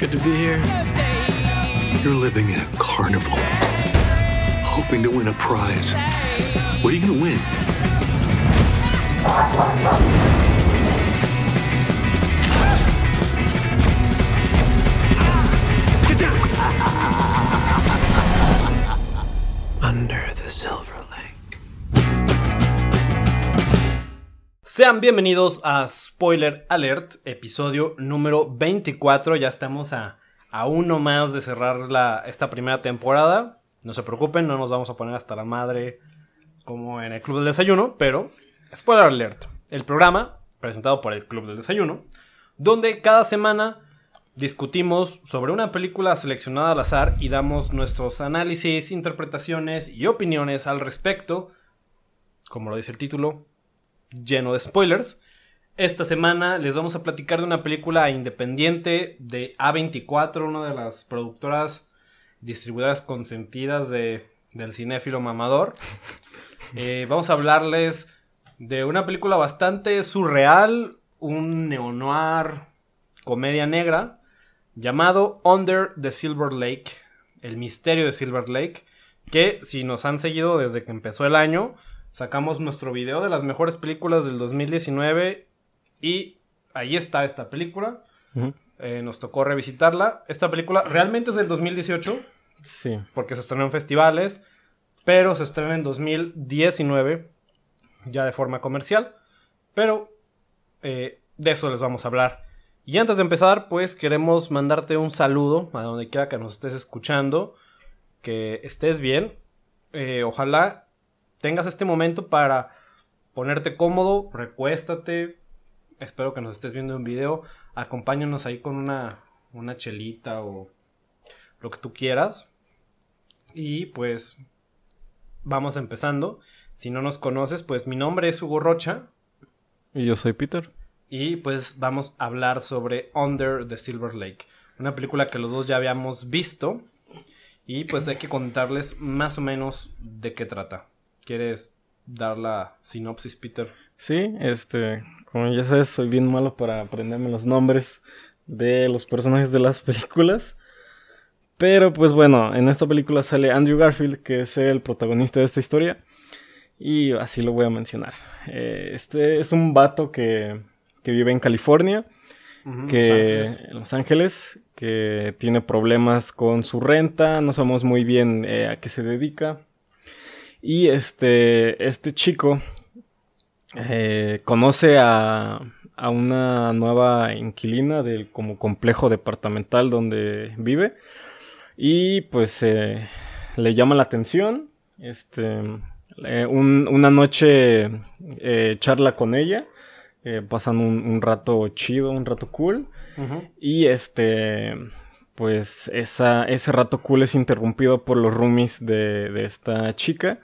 Good to be here. You're living in a carnival, hoping to win a prize. What are you gonna win? Under the Silver Sean bienvenidos a Spoiler Alert, episodio número 24. Ya estamos a, a uno más de cerrar la, esta primera temporada. No se preocupen, no nos vamos a poner hasta la madre como en el Club del Desayuno, pero Spoiler Alert, el programa presentado por el Club del Desayuno, donde cada semana discutimos sobre una película seleccionada al azar y damos nuestros análisis, interpretaciones y opiniones al respecto, como lo dice el título, lleno de spoilers. Esta semana les vamos a platicar de una película independiente de A24, una de las productoras distribuidoras consentidas de, del cinéfilo mamador. Eh, vamos a hablarles de una película bastante surreal, un neo-noir, comedia negra, llamado Under the Silver Lake, el misterio de Silver Lake, que si nos han seguido desde que empezó el año, sacamos nuestro video de las mejores películas del 2019 y ahí está esta película. Eh, nos tocó revisitarla. Esta película realmente es del 2018, Sí. porque se estrenó en festivales, pero se estrena en 2019, ya de forma comercial. Pero eh, de eso les vamos a hablar. Y antes de empezar, pues queremos mandarte un saludo a donde quiera que nos estés escuchando, que estés bien. Eh, ojalá tengas este momento para ponerte cómodo, recuéstate. Espero que nos estés viendo en video. Acompáñanos ahí con una, una chelita o lo que tú quieras. Y pues vamos empezando. Si no nos conoces, pues mi nombre es Hugo Rocha. Y yo soy Peter. Y pues vamos a hablar sobre Under the Silver Lake. Una película que los dos ya habíamos visto. Y pues hay que contarles más o menos de qué trata. ¿Quieres dar la sinopsis, Peter? Sí, este, como ya sabes, soy bien malo para aprenderme los nombres de los personajes de las películas. Pero pues bueno, en esta película sale Andrew Garfield, que es el protagonista de esta historia. Y así lo voy a mencionar. Eh, este es un vato que, que vive en California, que Los Ángeles. en Los Ángeles, que tiene problemas con su renta, no sabemos muy bien eh, a qué se dedica. Y este, este chico eh, conoce a, a una nueva inquilina del como complejo departamental donde vive. Y pues eh, le llama la atención. Este, eh, un- una noche eh, charla con ella. pasan un, un rato chido, un rato cool. Y este, pues esa, ese rato cool es interrumpido por los roomies de, de esta chica.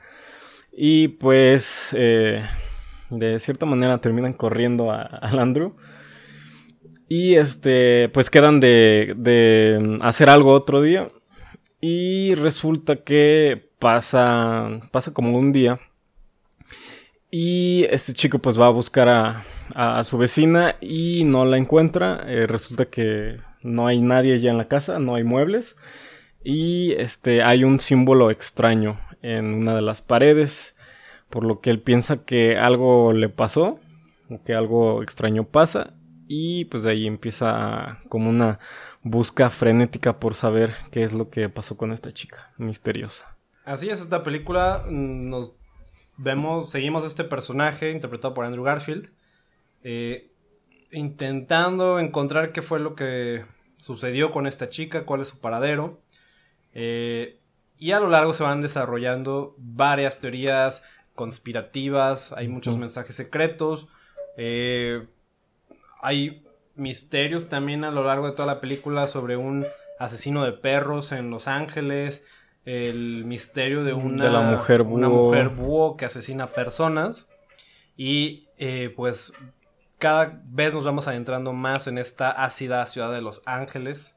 Y pues, eh, de cierta manera terminan corriendo a, al Andrew. Y este, pues quedan de, de hacer algo otro día. Y resulta que pasa, pasa como un día. Y este chico pues va a buscar a, a su vecina y no la encuentra. Eh, resulta que no hay nadie ya en la casa, no hay muebles. Y este hay un símbolo extraño en una de las paredes. Por lo que él piensa que algo le pasó. O que algo extraño pasa. Y pues de ahí empieza como una busca frenética por saber qué es lo que pasó con esta chica misteriosa. Así es, esta película mm, nos vemos, seguimos a este personaje interpretado por Andrew Garfield, eh, intentando encontrar qué fue lo que sucedió con esta chica, cuál es su paradero. eh, y a lo largo se van desarrollando varias teorías conspirativas, hay muchos mensajes secretos, eh, hay misterios también a lo largo de toda la película sobre un asesino de perros en Los Ángeles, el misterio de una, De la mujer una búho. mujer búho que asesina personas y eh, pues cada vez nos vamos adentrando más en esta ácida ciudad de Los Ángeles.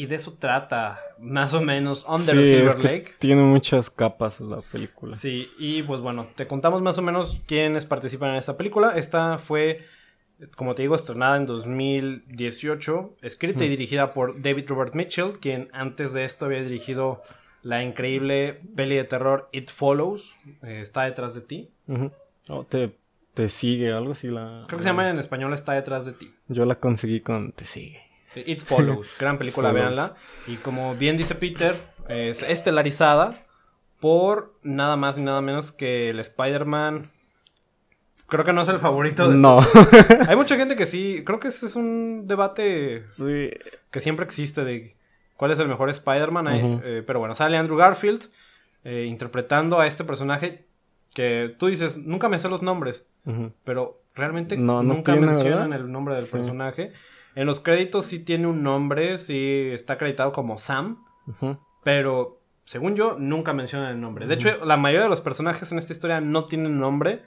Y de eso trata, más o menos, Under the Sí, Silver es que Lake. tiene muchas capas la película. Sí, y pues bueno, te contamos más o menos quiénes participan en esta película. Esta fue como te digo, estrenada en 2018, escrita y dirigida por David Robert Mitchell, quien antes de esto había dirigido la increíble peli de terror It Follows, eh, está detrás de ti. Ujú. Oh, te, te sigue, algo así la... Creo que se llama en español Está detrás de ti. Yo la conseguí con Te sigue. It Follows, gran película, véanla. Y como bien dice Peter, es estelarizada por nada más ni nada menos que el Spider-Man. Creo que no es el favorito de No. Hay mucha gente que sí, creo que ese es un debate sí. que siempre existe de cuál es el mejor Spider-Man. Eh, pero bueno, sale Andrew Garfield eh, interpretando a este personaje que tú dices, nunca me sé los nombres, pero realmente No, no nunca tiene, mencionan ¿verdad? el nombre del Sí. personaje. En los créditos sí tiene un nombre, sí está acreditado como Sam, pero según yo nunca mencionan el nombre. De hecho, la mayoría de los personajes en esta historia no tienen nombre,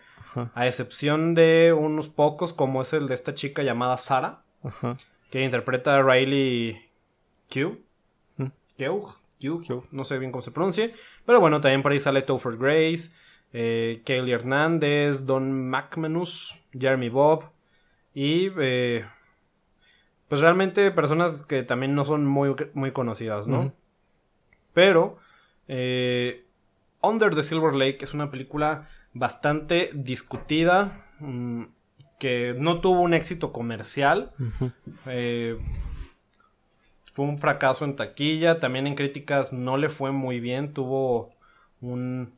a excepción de unos pocos como es el de esta chica llamada Sara que interpreta a Riley Q. Keugh, Q, no sé bien cómo se pronuncie. Pero bueno, también por ahí sale Topher Grace, eh, Kaylee Hernández, Don McManus, Jeremy Bob. Y eh, pues realmente personas que también no son muy, muy conocidas, ¿no? Pero eh, Under the Silver Lake es una película bastante discutida. mm, que no tuvo un éxito comercial. Eh, fue un fracaso en taquilla. También en críticas no le fue muy bien. Tuvo un,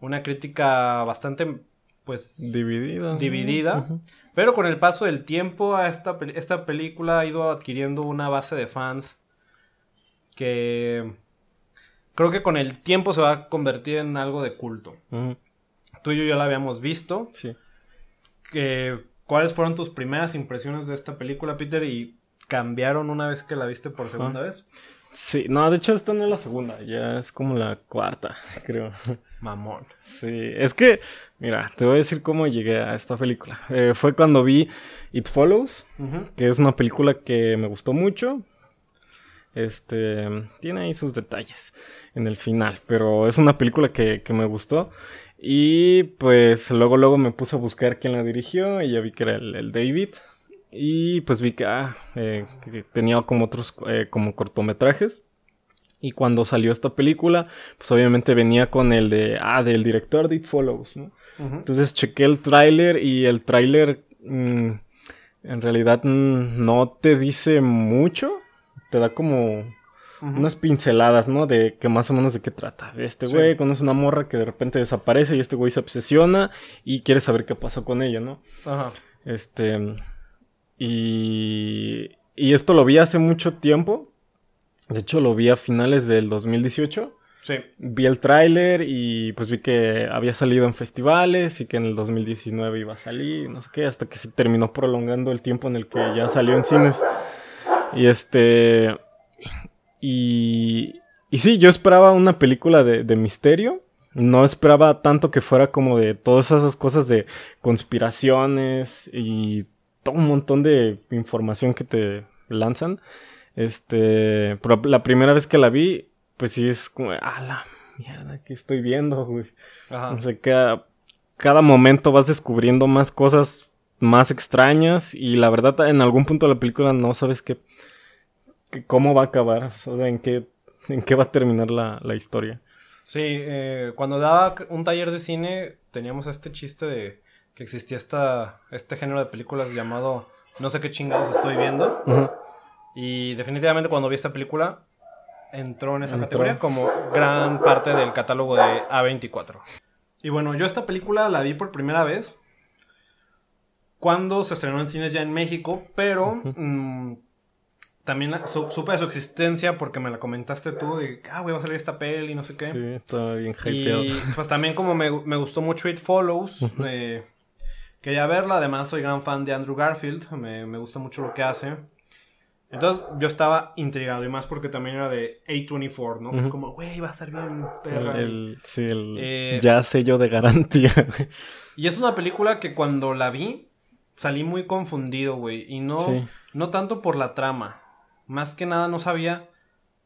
una crítica bastante, pues, Dividida. dividida. Pero con el paso del tiempo, a esta, esta película ha ido adquiriendo una base de fans que creo que con el tiempo se va a convertir en algo de culto. Tú y yo ya la habíamos visto. Sí. que- ¿Cuáles fueron tus primeras impresiones de esta película, Peter? ¿Y cambiaron una vez que la viste por segunda vez? Sí, no, de hecho esta no es la segunda, ya es como la cuarta, creo. Mamón. Sí, es que, mira, te voy a decir cómo llegué a esta película. Eh, fue cuando vi It Follows, que es una película que me gustó mucho. Este, tiene ahí sus detalles en el final, pero es una película que, que me gustó. Y pues luego, luego me puse a buscar quién la dirigió y ya vi que era el, el David. Y pues vi que, ah, eh, que tenía como otros, eh, como cortometrajes. Y cuando salió esta película, pues obviamente venía con el de, ah, del director de It Follows, ¿no? Entonces chequé el tráiler y el tráiler mm, en realidad mm, no te dice mucho. Te da como unas pinceladas, ¿no? De que más o menos de qué trata. Este Sí. güey conoce una morra que de repente desaparece y este güey se obsesiona y quiere saber qué pasó con ella, ¿no? Ajá. Este. Y. Y esto lo vi hace mucho tiempo. De hecho, lo vi a finales del 2018 Sí. vi el tráiler y pues vi que había salido en festivales y que en el 2019 iba a salir, no sé qué, hasta que se terminó prolongando el tiempo en el que ya salió en cines. Y este... Y... Y sí, yo esperaba una película de, de misterio. No esperaba tanto que fuera como de todas esas cosas de conspiraciones y todo un montón de información que te lanzan. Este, pero la primera vez que la vi, pues sí es como, ah, la mierda que estoy viendo, güey. Ajá. O sea, cada, cada momento vas descubriendo más cosas más extrañas y la verdad en algún punto de la película no sabes qué, qué- cómo va a acabar, o sea, en qué, en qué va a terminar la, la historia. Sí, eh, cuando daba un taller de cine teníamos este chiste de que existía esta, este género de películas llamado No sé qué chingados estoy viendo. Ujú. Y definitivamente cuando vi esta película entró en esa Entró. categoría como gran parte del catálogo de A24. Y bueno, yo esta película la vi por primera vez cuando se estrenó en cines ya en México, pero mm, también su- supe de su existencia porque me la comentaste tú de que, ah, güey, va a salir esta peli y no sé qué. Sí, está bien hypeado. Y pues también como me, me gustó mucho It Follows, eh, quería verla. Además soy gran fan de Andrew Garfield, me, me gusta mucho lo que hace. Entonces yo estaba intrigado y más porque también era de A24, ¿no? Es como, güey, va a estar bien perra. el- sí, el Eh, ya sello de garantía. Y es una película que cuando la vi salí muy confundido, güey. Y no, Sí. no tanto por la trama. Más que nada no sabía.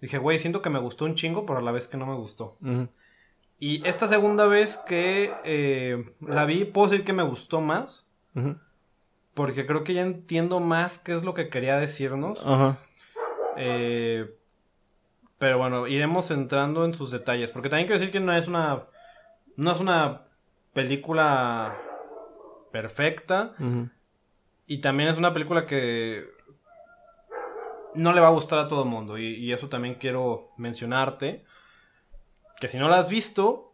Dije, güey, siento que me gustó un chingo, pero a la vez que no me gustó. Y esta segunda vez que eh, la vi, puedo decir que me gustó más. Ujú. Porque creo que ya entiendo más qué es lo que quería decirnos. Ajá. Eh, pero bueno, iremos entrando en sus detalles. Porque también quiero decir que no es una. No es una película perfecta. ujú. Y también es una película que no le va a gustar a todo el mundo. Y, y eso también quiero mencionarte. Que si no la has visto,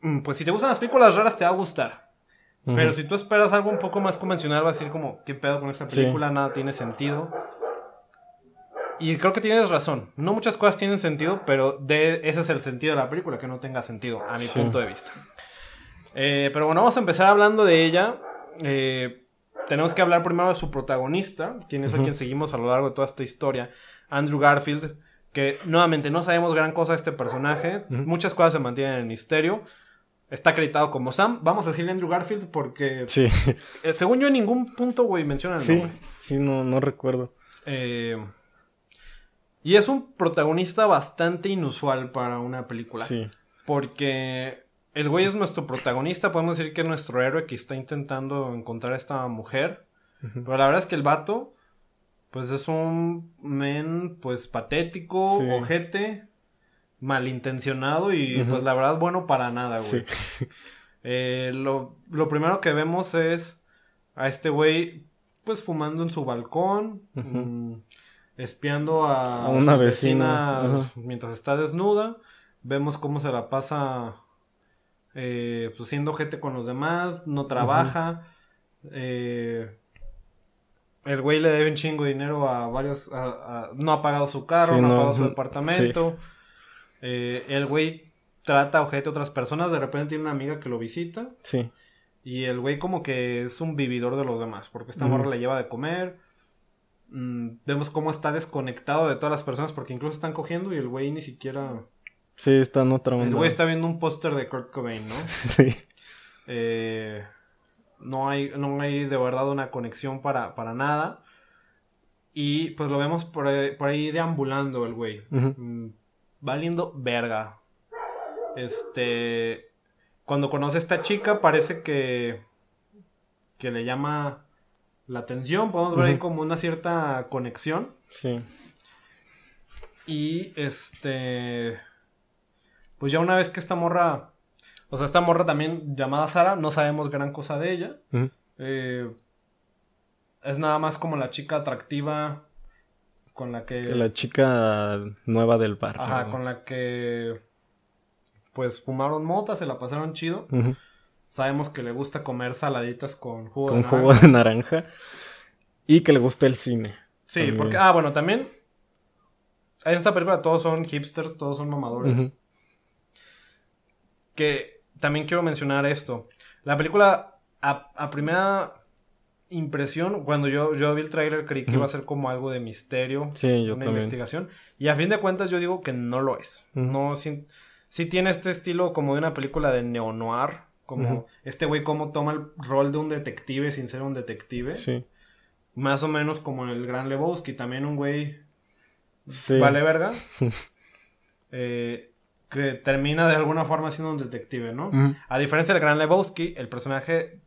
mm, pues si te gustan las películas raras te va a gustar. Pero si tú esperas algo un poco más convencional, va a decir como, ¿qué pedo con esta Sí. película? Nada tiene sentido. Y creo que tienes razón. No muchas cosas tienen sentido, pero de, ese es el sentido de la película, que no tenga sentido, a mi Sí. punto de vista. Eh, pero bueno, vamos a empezar hablando de ella. Eh, tenemos que hablar primero de su protagonista, quien es a Ujú. quien seguimos a lo largo de toda esta historia, Andrew Garfield, que nuevamente no sabemos gran cosa de este personaje, Ujú. muchas cosas se mantienen en misterio. Está acreditado como Sam. Vamos a decirle Andrew Garfield porque, Sí, eh, según yo, en ningún punto, güey, menciona el sí, nombre. sí, no, no recuerdo. Eh, y es un protagonista bastante inusual para una película. Sí, Porque el güey es nuestro protagonista, podemos decir que es nuestro héroe que está intentando encontrar a esta mujer. Pero la verdad es que el vato, pues es un men, pues patético, Sí. ojete, malintencionado y pues la verdad bueno para nada, güey. sí. Eh, lo, lo primero que vemos es a este güey, pues fumando en su balcón, mm, espiando a, A una vecina, mientras está desnuda. Vemos cómo se la pasa, eh, pues siendo gente con los demás, no trabaja. eh, el güey le debe un chingo de dinero a varios, a- a- no ha pagado su carro, Sí, no, ha pagado su departamento. Eh, el güey trata ojete a otras personas, de repente tiene una amiga que lo visita Sí, y el güey como que es un vividor de los demás, porque esta morra le lleva de comer. Mm, vemos cómo está desconectado de todas las personas porque incluso están cogiendo y el güey ni siquiera... sí, está en otra El onda. güey está viendo un póster de Kurt Cobain, ¿no? Sí, Eh, no, hay, no hay de verdad una conexión para, para nada. Y pues lo vemos por ahí, por ahí deambulando el güey. Mm, valiendo verga. Este. Cuando conoce a esta chica, parece que. que le llama la atención. Podemos ver ahí como una cierta conexión. sí. Y este. Pues ya una vez que esta morra. O sea, esta morra también llamada Sara, no sabemos gran cosa de ella. Eh, es nada más como la chica atractiva con la que. Que la chica nueva del bar. Ajá, con la que. Pues fumaron mota, se la pasaron chido. Sabemos que le gusta comer saladitas con jugo de Con naranja. jugo de naranja. Y que le gusta el cine. Sí, también. porque. Ah, bueno, también. En esta película todos son hipsters, todos son mamadores. Que también quiero mencionar esto. La película, a, a primera impresión, cuando yo, yo vi el tráiler creí que iba a ser como algo de misterio, Sí, yo una también. investigación. Y a fin de cuentas yo digo que no lo es. Ujú. No, sí, sí tiene este estilo como de una película de neo-noir. Como este güey cómo toma el rol de un detective sin ser un detective. Sí. Más o menos como el Gran Lebowski. También un güey Sí. vale verga. eh, que termina de alguna forma siendo un detective, ¿no? A diferencia del Gran Lebowski, el personaje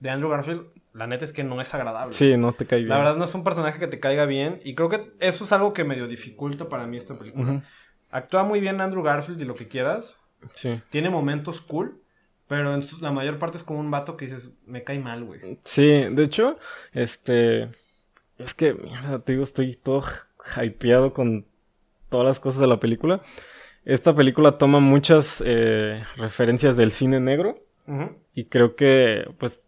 de Andrew Garfield, la neta es que no es agradable. Sí, no te cae bien. La verdad no es un personaje que te caiga bien. Y creo que eso es algo que medio dificulta para mí esta película. Actúa muy bien Andrew Garfield y lo que quieras. Sí. Tiene momentos cool. Pero en su- la mayor parte es como un vato que dices, me cae mal, güey. Sí, de hecho, este. Es que, mierda, te digo, estoy todo hypeado con todas las cosas de la película. Esta película toma muchas eh, referencias del cine negro. Y creo que, pues,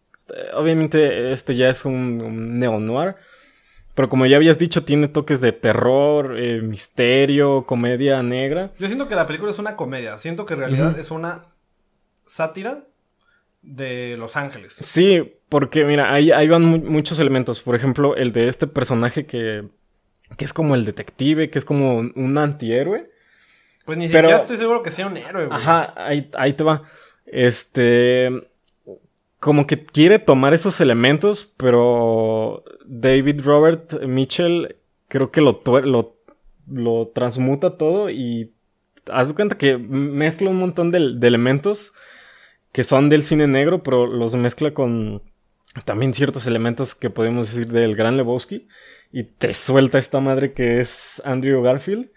obviamente este ya es un, un neo-noir. Pero como ya habías dicho, tiene toques de terror, eh, misterio, comedia negra. Yo siento que la película es una comedia. Siento que en realidad es una sátira de Los Ángeles. Sí, porque mira, ahí, ahí van mu- muchos elementos. Por ejemplo, el de este personaje que, que es como el detective, que es como un, un antihéroe. Pues ni Pero- siquiera estoy seguro que sea un héroe, güey. Ajá, ahí, ahí te va. Este. Como que quiere tomar esos elementos, pero David Robert Mitchell creo que lo, lo transmuta todo y haz de cuenta que mezcla un montón de, de elementos que son del cine negro, pero los mezcla con también ciertos elementos que podemos decir del gran Lebowski. Y te suelta esta madre que es Andrew Garfield.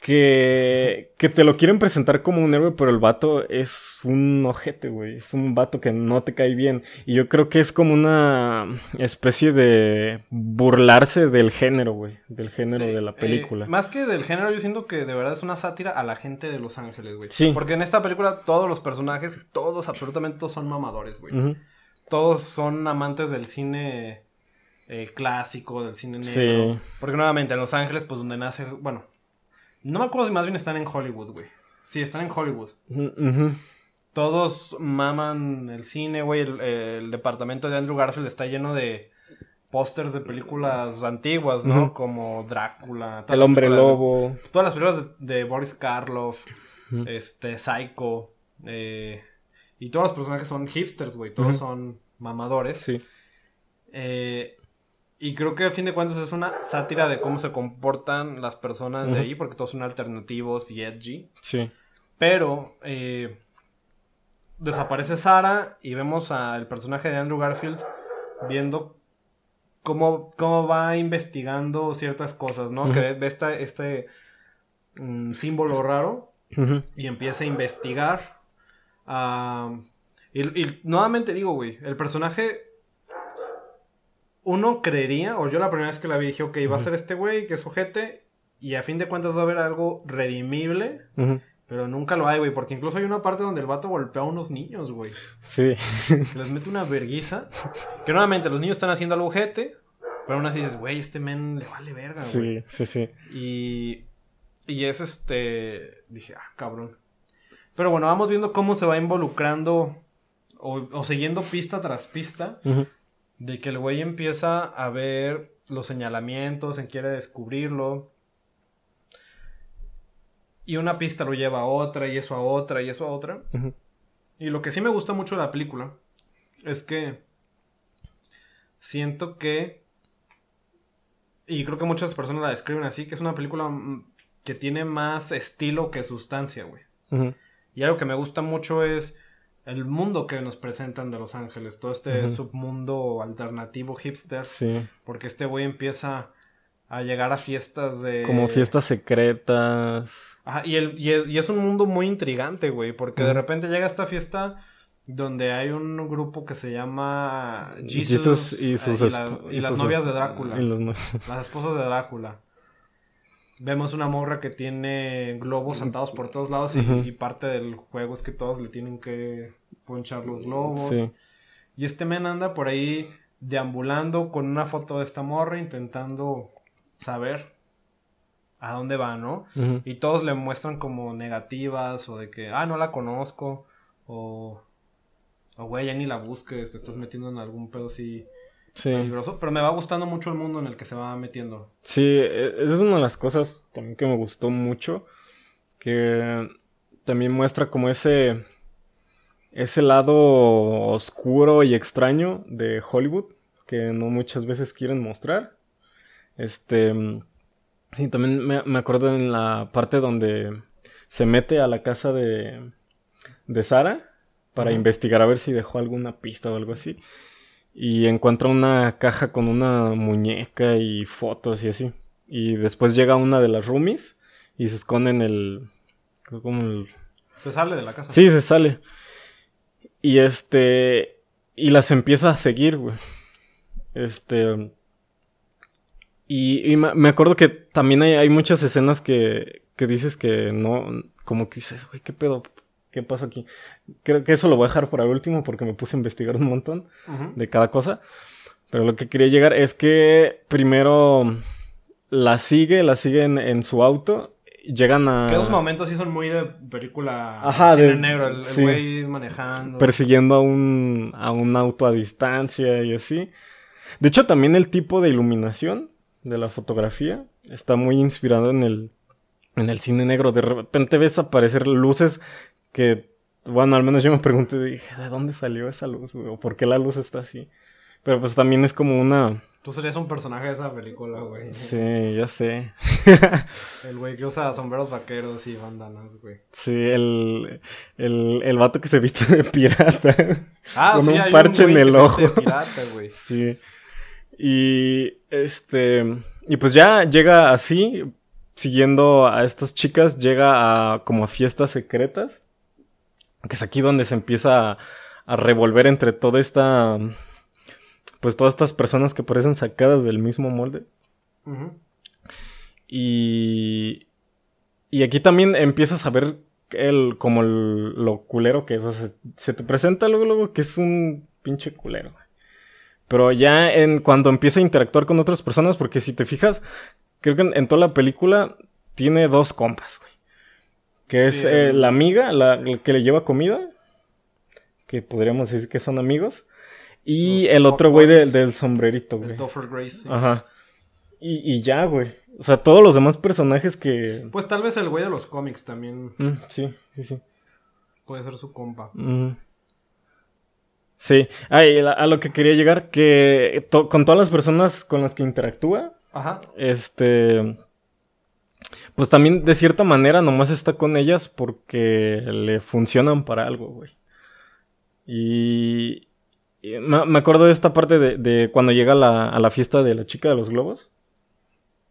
Que, que te lo quieren presentar como un héroe, pero el vato es un ojete, güey. Es un vato que no te cae bien. Y yo creo que es como una especie de burlarse del género, güey. Del género Sí, de la eh, película. más que del género, yo siento que de verdad es una sátira a la gente de Los Ángeles, güey. Sí. Porque en esta película todos los personajes, todos, absolutamente todos son mamadores, güey. Todos son amantes del cine eh, clásico, del cine negro. Sí. Porque nuevamente en Los Ángeles, pues donde nace, bueno, no me acuerdo si más bien están en Hollywood, güey. Sí, están en Hollywood. Todos maman el cine, güey. El, el departamento de Andrew Garfield está lleno de pósters de películas antiguas, ¿no? Como Drácula. El hombre de- lobo. Todas las películas de, de Boris Karloff, este, Psycho, eh, y todos los personajes son hipsters, güey, todos son mamadores. Sí. Eh, y creo que a fin de cuentas es una sátira de cómo se comportan las personas de ahí, porque todos son alternativos y edgy. Sí. Pero eh, desaparece Sara y vemos al personaje de Andrew Garfield viendo cómo, cómo va investigando ciertas cosas, ¿no? Que ve esta- este mm, símbolo raro y empieza a investigar. y, y nuevamente digo, güey, el personaje. Uno creería, o yo la primera vez que la vi dije, ok, va a ser este güey que es ojete, y a fin de cuentas va a haber algo redimible, pero nunca lo hay, güey, porque incluso hay una parte donde el vato golpea a unos niños, güey, Sí. les mete una verguiza, que nuevamente los niños están haciendo algo ojete, pero aún así dices, güey, este men le vale verga, güey. Sí, sí, sí. Y, y es este. Dije, ah, cabrón. Pero bueno, vamos viendo cómo se va involucrando o, o siguiendo pista tras pista. De que el güey empieza a ver los señalamientos, en quiere descubrirlo. Y una pista lo lleva a otra, y eso a otra, y eso a otra. Y lo que sí me gusta mucho de la película es que siento que, y creo que muchas personas la describen así, que es una película mm, que tiene más estilo que sustancia, güey. Y algo que me gusta mucho es el mundo que nos presentan de Los Ángeles, todo este submundo alternativo hipster, Sí. porque este güey empieza a llegar a fiestas de... Como fiestas secretas. Ajá, y, el, y, el- y es un mundo muy intrigante, güey, porque de repente llega esta fiesta donde hay un grupo que se llama Jesus, Jesus y eh, sus y, la- esp- y las novias de Drácula, los las esposas de Drácula. Vemos una morra que tiene globos sentados por todos lados y, parte del juego es que todos le tienen que ponchar los globos. Sí. Y este men anda por ahí deambulando con una foto de esta morra intentando saber a dónde va, ¿no? Y todos le muestran como negativas o de que, ah, no la conozco o, o güey, ya ni la busques, te estás metiendo en algún pedo así Sí. peligroso. Pero me va gustando mucho el mundo en el que se va metiendo. Sí, esa es una de las cosas también que me gustó mucho. Que también muestra como ese. Ese lado oscuro y extraño de Hollywood. Que no muchas veces quieren mostrar. Este. Sí, también me, me acuerdo en la parte donde se mete a la casa de. de Sara. Para investigar a ver si dejó alguna pista o algo así. Y encuentra una caja con una muñeca y fotos y así. Y después llega una de las roomies y se esconde en el... Como el... Se sale de la casa. Sí, se sale. Y este... Y las empieza a seguir, güey. Este... Y, y me acuerdo que también hay, hay muchas escenas que, que dices que no... Como que dices, güey, ¿qué pedo? ¿Qué pasa aquí? Creo que eso lo voy a dejar para el último porque me puse a investigar un montón de cada cosa. Pero lo que quería llegar es que primero la sigue, la sigue en, en su auto. Llegan a. Que esos momentos sí son muy de película Ajá, cine de- negro, el el sí. güey manejando. persiguiendo a un, a un auto a distancia y así. De hecho, también el tipo de iluminación de la fotografía está muy inspirado en el, en el cine negro. De repente ves aparecer luces que, bueno, al menos yo me pregunté, dije, ¿de dónde salió esa luz? güey? ¿O por qué la luz está así? Pero pues también es como una Tú serías un personaje de esa película, güey. Sí, ya sé. El güey que usa sombreros vaqueros y bandanas, güey. Sí, el, el, el vato que se viste de pirata. Ah, con sí, un hay parche en el ojo. de pirata, güey. Sí. Y este. Y pues ya llega así, siguiendo a estas chicas, llega a como a fiestas secretas. Que es aquí donde se empieza a, a revolver entre toda esta. Pues todas estas personas que parecen sacadas del mismo molde. Y. Y aquí también empiezas a ver el, como el- lo culero que es. O sea, se, te presenta luego, luego que es un pinche culero. Pero ya en cuando empieza a interactuar con otras personas, porque si te fijas, creo que en, en toda la película tiene dos compas, Que es eh, la amiga, la, la que le lleva comida. Que podríamos decir que son amigos. Y el otro güey de- del sombrerito, güey. El Grace. sí. Ajá. Y, y ya, güey. O sea, todos los demás personajes que... Pues tal vez el güey de los cómics también Mm, sí, sí, sí. puede ser su compa. Mm. Sí. A, a lo que quería llegar, que to- con todas las personas con las que interactúa, Ajá. este... Pues también de cierta manera nomás está con ellas porque le funcionan para algo, güey. Y... y me, me acuerdo de esta parte de, de cuando llega a la, a la fiesta de la chica de los globos.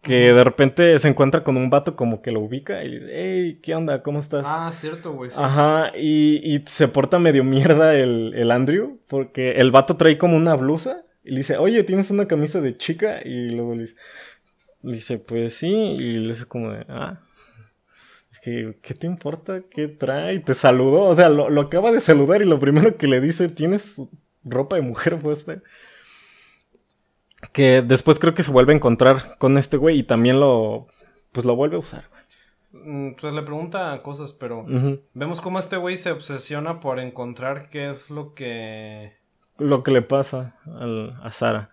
Que de repente se encuentra con un vato como que lo ubica y dice, hey, ¿qué onda? ¿Cómo estás? Ah, cierto, güey. sí. Ajá, y, y se porta medio mierda el, el Andrew, porque el vato trae como una blusa y le dice, oye, ¿tienes una camisa de chica? Y luego le dice, dice pues sí, y le dice como de, ah, es que, ¿qué te importa? ¿Qué trae? Te saludó, o sea, lo, lo acaba de saludar y lo primero que le dice, ¿tienes ropa de mujer puesta? Que después creo que se vuelve a encontrar con este güey y también lo, pues lo vuelve a usar. Mm, Pues le pregunta cosas, pero vemos cómo este güey se obsesiona por encontrar qué es lo que... Lo que le pasa al- a Sara.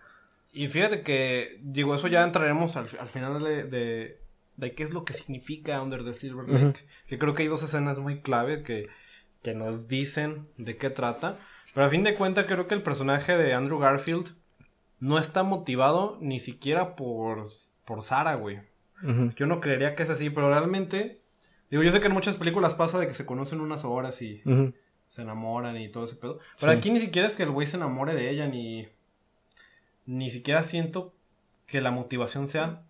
Y fíjate que, digo, eso ya entraremos al, al final de, de, de qué es lo que significa Under the Silver Lake. Ujú. Que creo que hay dos escenas muy clave que, que nos dicen de qué trata. Pero a fin de cuentas creo que el personaje de Andrew Garfield no está motivado ni siquiera por, por Sara, güey. Yo no creería que es así, pero realmente... Digo, yo sé que en muchas películas pasa de que se conocen unas horas y se enamoran y todo ese pedo. Pero Sí. aquí ni siquiera es que el güey se enamore de ella, ni... Ni siquiera siento que la motivación sea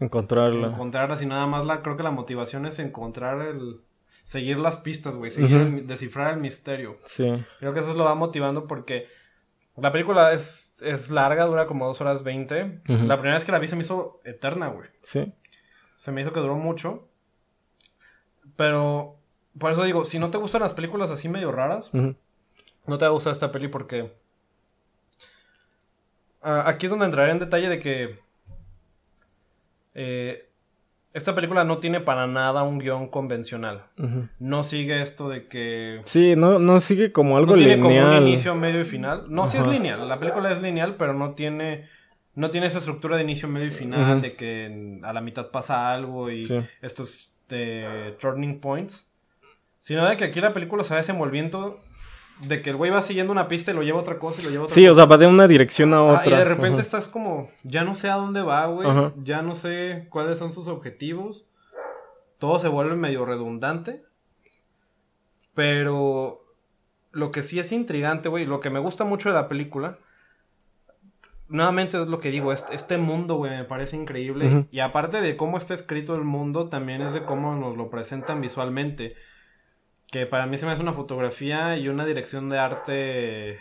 Encontrarla. encontrarla, sino nada más la... Creo que la motivación es encontrar el... Seguir las pistas, güey. Seguir el- descifrar el misterio. Sí. Creo que eso lo va motivando porque... La película es, es larga, dura como dos horas veinte. Ujú. La primera vez que la vi se me hizo eterna, güey. Sí. Se me hizo que duró mucho. Pero... Por eso digo, si no te gustan las películas así medio raras, no te va a gustar esta peli porque... Ah, aquí es donde entraré en detalle de que... eh, esta película no tiene para nada un guion convencional. No sigue esto de que... Sí, no, no sigue como algo no tiene como lineal. un inicio, medio y final. No, sí es lineal. La película es lineal, pero no tiene... No tiene esa estructura de inicio, medio y final, de que a la mitad pasa algo y Sí. estos eh, turning points. Sino de que aquí la película se va desenvolviendo de que el güey va siguiendo una pista y lo lleva a otra cosa y lo lleva a otra Sí, cosa. o sea, va de una dirección a Ah, otra. y de repente Ajá. estás como, ya no sé a dónde va, güey. Ajá. Ya no sé cuáles son sus objetivos. Todo se vuelve medio redundante. Pero lo que sí es intrigante, güey, lo que me gusta mucho de la película, nuevamente es lo que digo, este, este mundo, güey, me parece increíble. Y aparte de cómo está escrito el mundo, también es de cómo nos lo presentan visualmente. Que para mí se me hace una fotografía y una dirección de arte,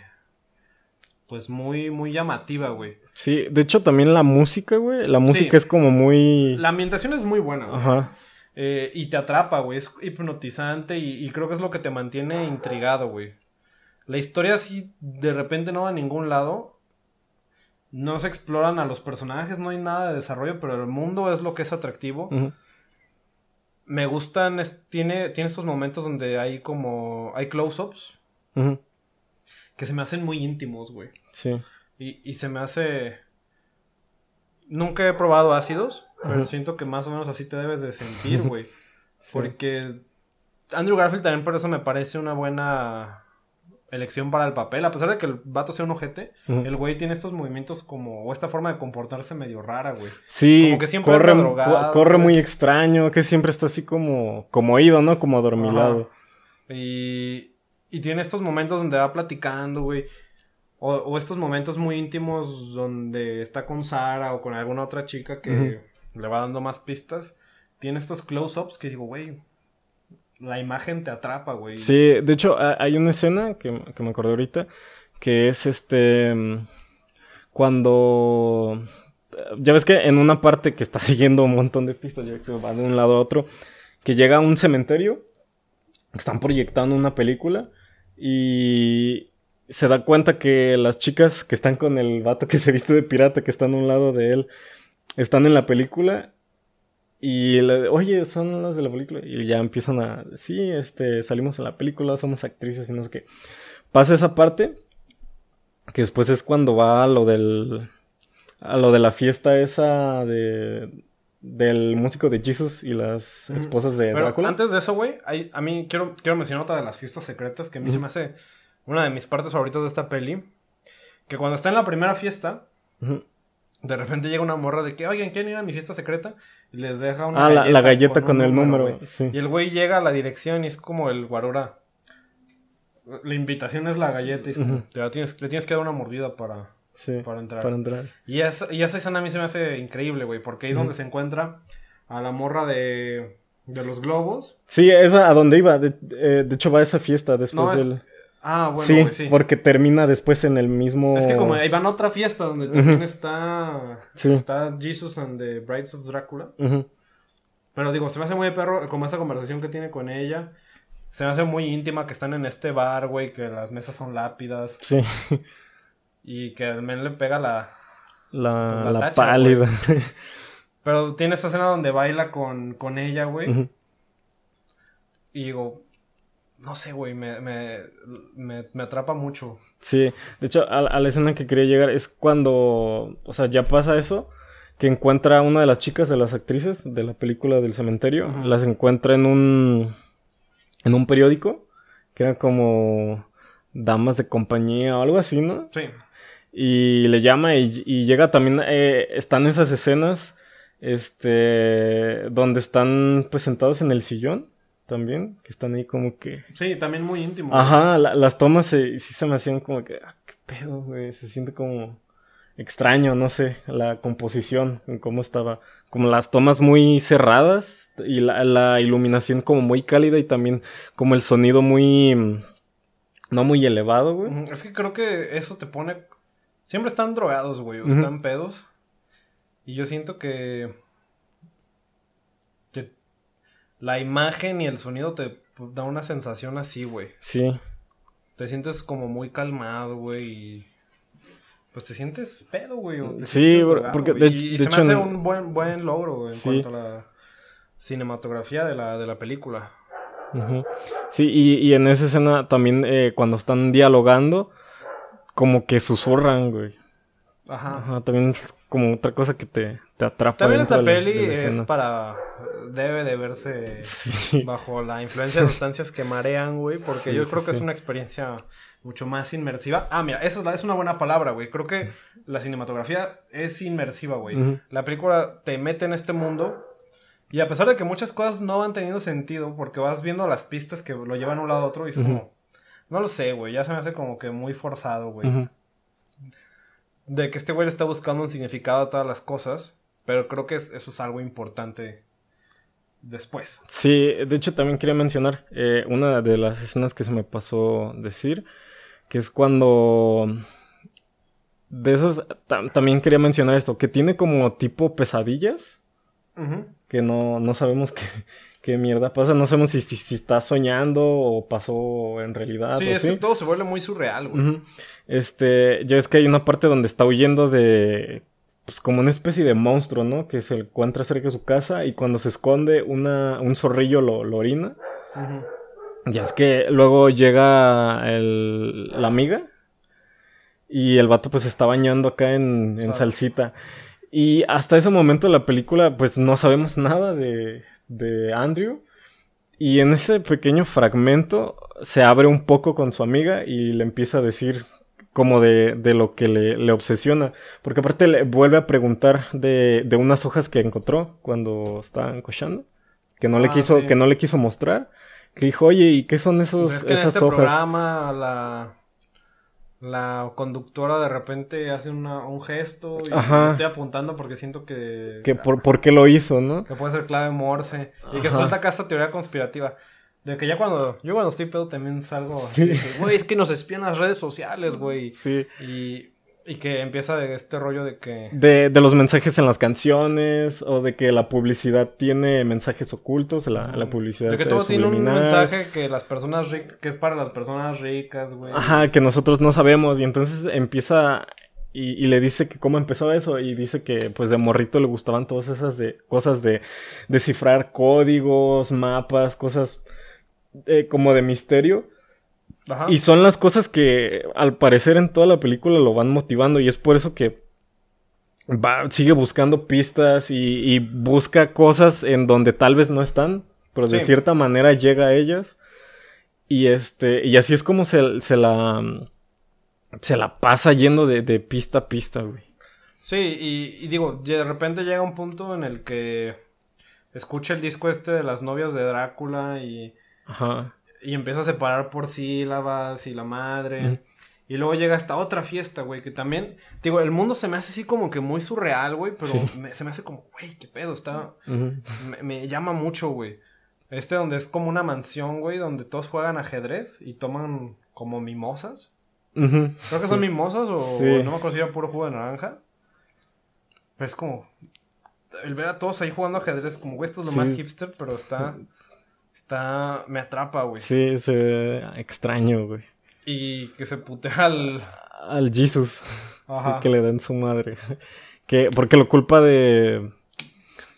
pues muy, muy llamativa, güey. Sí, de hecho también la música, güey. La música Sí. es como muy... La ambientación es muy buena, güey. Ajá. Eh, y te atrapa, güey. Es hipnotizante y, y creo que es lo que te mantiene intrigado, güey. La historia sí de repente no va a ningún lado. No se exploran a los personajes, no hay nada de desarrollo, pero el mundo es lo que es atractivo. Me gustan, es- tiene, tiene estos momentos donde hay como, hay close-ups que se me hacen muy íntimos, güey. Sí. Y, y se me hace... Nunca he probado ácidos, pero siento que más o menos así te debes de sentir, güey. Sí. Porque Andrew Garfield también por eso me parece una buena elección para el papel. A pesar de que el vato sea un ojete, el güey tiene estos movimientos como, o esta forma de comportarse medio rara, güey. Sí, Como que siempre corre, drogado, co- corre güey. muy extraño, que siempre está así como, como oído, ¿no? Como adormilado. Y, y tiene estos momentos donde va platicando, güey. O, o estos momentos muy íntimos donde está con Sara o con alguna otra chica que le va dando más pistas. Tiene estos close-ups que digo, güey, la imagen te atrapa, güey. Sí, de hecho, ha- hay una escena que, que me acordé ahorita, que es este, mm, cuando, ya ves que en una parte que está siguiendo un montón de pistas, ya que se va de un lado a otro, que llega a un cementerio, están proyectando una película, y se da cuenta que las chicas que están con el vato que se viste de pirata, que están a un lado de él, están en la película y le, oye, son las de la película. Y ya empiezan a, sí, este, salimos en la película, somos actrices y no sé qué. Pasa esa parte, que después es cuando va a lo del, a lo de la fiesta esa de, del músico de Jesus y las esposas de Pero Drácula. antes de eso, güey, a mí quiero, quiero mencionar otra de las fiestas secretas que a mí se me hace una de mis partes favoritas de esta peli. Que cuando está en la primera fiesta, de repente llega una morra de que, oigan, ¿quieren ir a mi fiesta secreta? Les deja una Ah, la- la galleta con el número, sí. Y el güey llega a la dirección y es como el guarura. La invitación es la galleta y es como, te la tienes, le tienes que dar una mordida para... Sí, para entrar. Para entrar. Y esa, y esa escena a mí se me hace increíble, güey, porque ahí es donde se encuentra a la morra de, de los globos. Sí, esa a donde iba. De, eh, de hecho, va a esa fiesta después No, es- del. Ah, bueno, sí, porque termina después en el mismo. Es que como ahí van a otra fiesta donde también está, Sí. está Jesus and the Brides of Drácula. Pero digo, se me hace muy de perro como esa conversación que tiene con ella. Se me hace muy íntima que están en este bar, güey, que las mesas son lápidas Sí, y que el men le pega la... la, Pues la la tacha, pálida. Pero tiene esta escena donde baila con, con ella, güey. Y digo, no sé, güey, me, me, me, me atrapa mucho. Sí, de hecho, a, a la escena que quería llegar es cuando, o sea, ya pasa eso, que encuentra a una de las chicas de las actrices de la película del cementerio, las encuentra en un, en un periódico, que era como damas de compañía o algo así, ¿no? Sí. Y le llama y, y llega también, eh, están esas escenas, este, donde están pues sentados en el sillón también, que están ahí como que... Sí, también muy íntimo. Ajá, la- las tomas se- sí se me hacían como que, ah, qué pedo, güey, se siente como extraño, no sé, la composición, en cómo estaba, como las tomas muy cerradas y la, la iluminación como muy cálida y también como el sonido muy, no muy elevado, güey. Es que creo que eso te pone. Siempre están drogados, güey, o están pedos. Y yo siento que la imagen y el sonido te da una sensación así, güey. Sí, Te sientes como muy calmado, güey. Y. Pues te sientes pedo, güey. Sí, drogado, porque de- y, y de se hecho me hace un buen, buen logro, güey, en Sí. cuanto a la cinematografía de la, de la película. Sí, y, y en esa escena también eh, cuando están dialogando, como que susurran, güey. Ajá. Ajá, también es como otra cosa que te, te atrapa. También esta de la- peli de la es para. Debe de verse Sí. bajo la influencia de sustancias que marean, güey. Porque Sí, yo sí, creo que es una experiencia mucho más inmersiva. Ah, mira, esa es, la- es una buena palabra, güey. Creo que la cinematografía es inmersiva, güey. La película te mete en este mundo. Y a pesar de que muchas cosas no van teniendo sentido, porque vas viendo las pistas que lo llevan de un lado a otro y es como. No lo sé, güey. Ya se me hace como que muy forzado, güey. De que este güey está buscando un significado a todas las cosas. Pero creo que es- eso es algo importante después. Sí, de hecho también quería mencionar eh, una de las escenas que se me pasó decir, que es cuando... De esas, tam- también quería mencionar esto, que tiene como tipo pesadillas, que no, no sabemos qué, qué mierda pasa, no sabemos si, si, si está soñando o pasó en realidad. Sí, o es que todo se vuelve muy surreal, güey. Este, ya es que hay una parte donde está huyendo de, pues como una especie de monstruo, ¿no? Que se encuentra cerca de su casa y cuando se esconde una, un zorrillo lo, lo orina. Ujú. Ya es que luego llega el, la amiga y el vato pues se está bañando acá en, en Sal. salsita. Y hasta ese momento de la película pues no sabemos nada de, de Andrew. Y en ese pequeño fragmento se abre un poco con su amiga y le empieza a decir como de, de lo que le, le, obsesiona. Porque aparte le vuelve a preguntar de, de unas hojas que encontró cuando estaban cochando. Que no le Ah, quiso, sí. que no le quiso mostrar. Que dijo, oye, ¿y qué son esos, Pues es que en esas este hojas? programa la, la conductora de repente hace una- un gesto y Ajá. estoy apuntando porque siento que, Que por, ¿Por qué lo hizo, no? que puede ser clave Morse y que suelta acá esta teoría conspirativa. De que ya cuando, yo cuando estoy pedo también salgo güey, es que nos espían las redes sociales, güey. Sí. Y, y que empieza de este rollo de que... De, de los mensajes en las canciones, o de que la publicidad tiene mensajes ocultos, la, la publicidad De que todo tiene un mensaje que las personas ricas, que es para las personas ricas, güey. Ajá, que nosotros no sabemos. Y entonces empieza y, y le dice que cómo empezó eso. Y dice que pues de morrito le gustaban todas esas de, cosas de descifrar códigos, mapas, cosas eh, como de misterio. Ajá. Y son las cosas que al parecer en toda la película lo van motivando. Y es por eso que va, sigue buscando pistas y, y busca cosas en donde tal vez no están. Pero de cierta manera llega a ellas. Y este. Y así es como se, se la. Se la pasa yendo de, de pista a pista, güey. Sí, y, y digo, de repente llega un punto en el que escucha el disco este de las novias de Drácula y, Ajá. Y empieza a separar por sílabas y la madre. Y luego llega esta otra fiesta, güey, que también, digo, el mundo se me hace así como que muy surreal, güey, pero Sí. me- se me hace como, güey, qué pedo, está, me, me llama mucho, güey. Este donde es como una mansión, güey, donde todos juegan ajedrez y toman como mimosas. Ujú. Creo que son mimosas o Sí. no me acuerdo si era puro jugo de naranja. Pero es como. El ver a todos ahí jugando ajedrez, como, güey, esto es lo más hipster, pero está. Está. Me atrapa, güey. Sí, se ve extraño, güey. Y que se putea al. Al Jesus. Ajá. que le den su madre. Que, porque lo culpa de,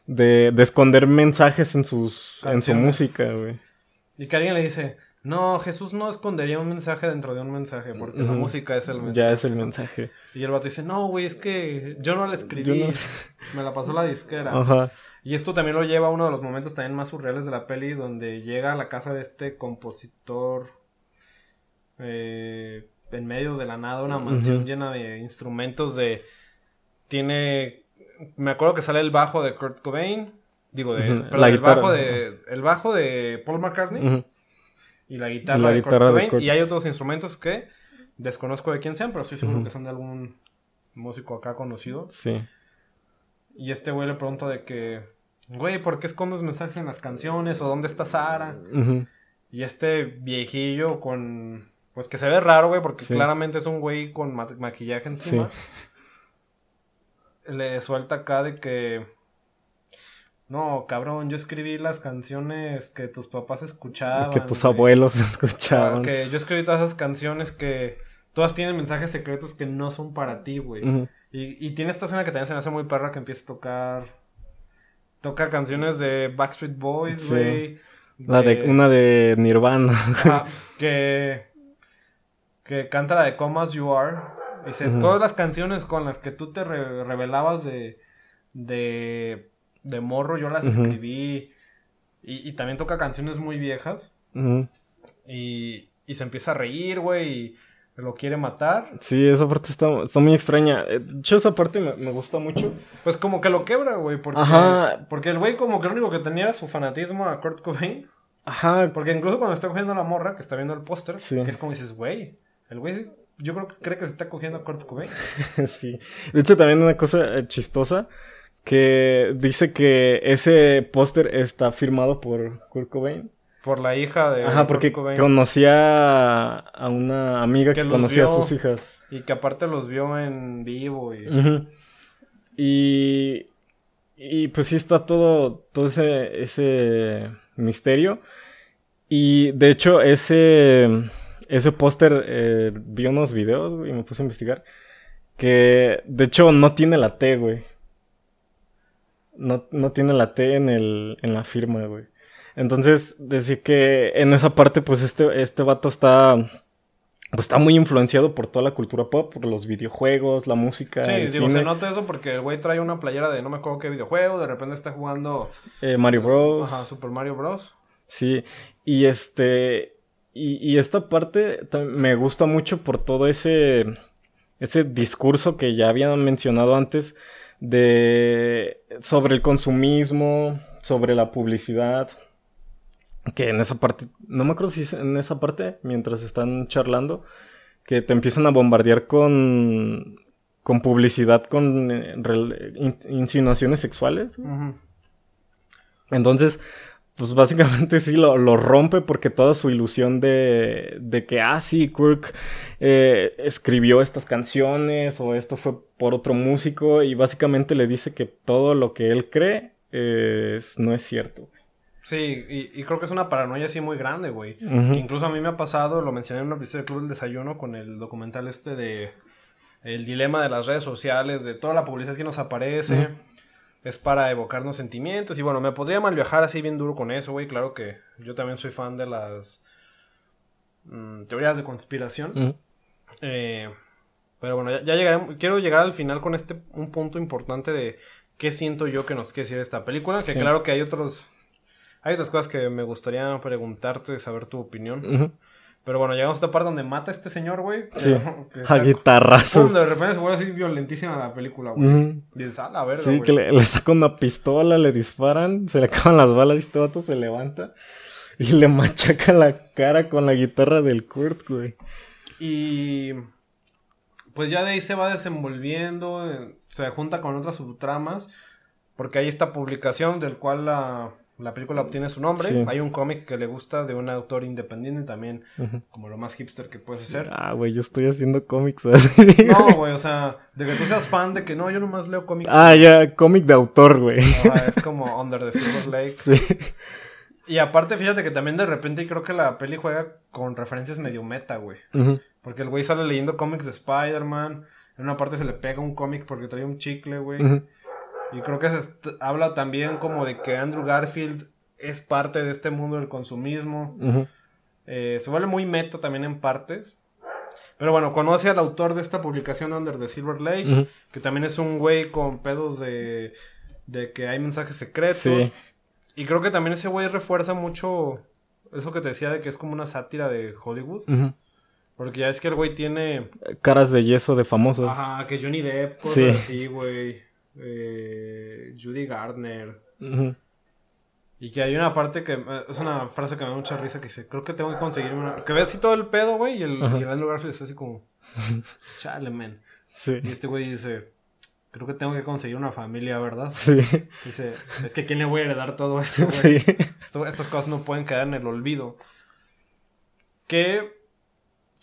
de. de esconder mensajes en sus. en su música, güey. Y que alguien le dice. No, Jesús no escondería un mensaje dentro de un mensaje, porque la música es el mensaje. Ya es el mensaje. Y el vato dice, no, güey, es que yo no la escribí. No- Me la pasó la disquera. Ajá. Y esto también lo lleva a uno de los momentos también más surreales de la peli, donde llega a la casa de este compositor eh, en medio de la nada, una mansión llena de instrumentos de... Tiene... Me acuerdo que sale el bajo de Kurt Cobain, digo, de, perdón, la el, bajo de, el bajo de Paul McCartney y la guitarra, La de, guitarra Kurt de Cobain. Kurt. Y hay otros instrumentos que desconozco de quién sean, pero estoy seguro que son de algún músico acá conocido. Sí. Y este güey le pregunta de que, güey, ¿por qué escondes mensajes en las canciones? ¿O dónde está Sara? Y este viejillo con, pues que se ve raro, güey, porque Sí. claramente es un güey con ma- maquillaje encima. Le suelta acá de que, no, cabrón, yo escribí las canciones que tus papás escuchaban. que tus abuelos escuchaban. Que yo escribí todas esas canciones que todas tienen mensajes secretos que no son para ti, güey. Y, y tiene esta escena que también se me hace muy perra que empieza a tocar. Toca canciones de Backstreet Boys, Sí. güey. La de, una de Nirvana. Ajá, que. Que canta la de Come As You Are. Dice. Todas las canciones con las que tú te re- revelabas de. De. De morro, yo las escribí. Y, y también toca canciones muy viejas. Y, y se empieza a reír, güey. Y lo quiere matar. Sí, esa parte está, está muy extraña. Eh, De hecho, esa parte me, me gusta mucho. Pues como que lo quebra, güey. Porque, Ajá. porque el güey como que lo único que tenía era su fanatismo a Kurt Cobain. Ajá. Porque incluso cuando está cogiendo a la morra, que está viendo el póster, Sí. que es como dices, güey, el güey yo creo que cree que se está cogiendo a Kurt Cobain. Sí. De hecho, también una cosa eh, chistosa que dice que ese póster está firmado por Kurt Cobain. Por la hija de Ajá, porque Kurt conocía a una amiga Que conocía a sus hijas. Y que aparte los vio en vivo y... Y, y pues sí está todo, todo ese, ese misterio. Y de hecho ese, ese póster, eh, vi unos videos güey, y me puse a investigar. Que de hecho no tiene la T, güey. No, no tiene la T en, el, en la firma, güey. Entonces, decir que en esa parte, pues este, este vato está pues está muy influenciado por toda la cultura pop, por los videojuegos, la música, Sí, el digo, cine, se nota eso porque el güey trae una playera de no me acuerdo qué videojuego, de repente está jugando eh, Mario Bros. ajá, Super Mario Bros. Sí, y este y, esta parte me gusta mucho por todo ese, ese discurso que ya habían mencionado antes de sobre el consumismo, sobre la publicidad, que en esa parte, no me acuerdo si es en esa parte, mientras están charlando, que te empiezan a bombardear con, con publicidad, con eh, insinuaciones sexuales. Entonces, pues básicamente sí lo, rompe porque toda su ilusión de, de que, ah, sí, Kirk eh, escribió estas canciones o esto fue por otro músico y básicamente le dice que todo lo que él cree no es cierto. Sí, y, creo que es una paranoia así muy grande, güey. incluso a mí me ha pasado, lo mencioné en un episodio de Club del Desayuno con el documental este de el dilema de las redes sociales, de toda la publicidad que nos aparece. Es para evocarnos sentimientos. Y bueno, me podría mal viajar así bien duro con eso, güey. Claro que yo también soy fan de las mm, teorías de conspiración. Eh, pero bueno, ya, llegaré. Quiero llegar al final con este un punto importante de qué siento yo que nos quiere decir esta película. Que claro que hay otros hay otras cosas que me gustaría preguntarte, saber tu opinión. Pero bueno, llegamos a esta parte donde mata a este señor, güey. Sí. a guitarrazos. De repente se vuelve así violentísima la película, güey. Dices, a la verga, Sí, que le, saca una pistola, le disparan, se le acaban las balas y este vato se levanta. Y le machaca la cara con la guitarra del Kurt, güey. Y... Pues ya de ahí se va desenvolviendo, eh, se junta con otras subtramas. Porque hay esta publicación del cual la la película obtiene su nombre. Hay un cómic que le gusta de un autor independiente también, como lo más hipster que puedes hacer. Ah, güey, yo estoy haciendo cómics. No, güey, o sea, de que tú seas fan de que no, yo nomás leo cómics. Ah, ya, cómic de autor, güey. es como Under the Silver Lake. Sí. Y aparte, fíjate que también de repente creo que la peli juega con referencias medio meta, güey. Porque el güey sale leyendo cómics de Spider-Man. En una parte se le pega un cómic porque trae un chicle, güey. Y creo que se habla también como de que Andrew Garfield es parte de este mundo del consumismo. Eh, se vuelve muy meta también en partes. Pero bueno, conoce al autor de esta publicación Under the Silver Lake, que también es un güey con pedos de, de que hay mensajes secretos. Y creo que también ese güey refuerza mucho eso que te decía de que es como una sátira de Hollywood. Porque ya es que el güey tiene... Caras de yeso de famosos. Ajá, que Johnny Depp, cosas así, güey eh, Judy Gardner. Y que hay una parte que es una frase que me da mucha risa que dice, creo que tengo que conseguir una... Que ve así todo el pedo, güey, y el, y el Garfield está así como, chale, man. Y este güey dice, creo que tengo que conseguir una familia, ¿verdad? Sí. Dice, es que ¿quién le voy a heredar todo esto, güey? estas cosas no pueden quedar en el olvido. Que,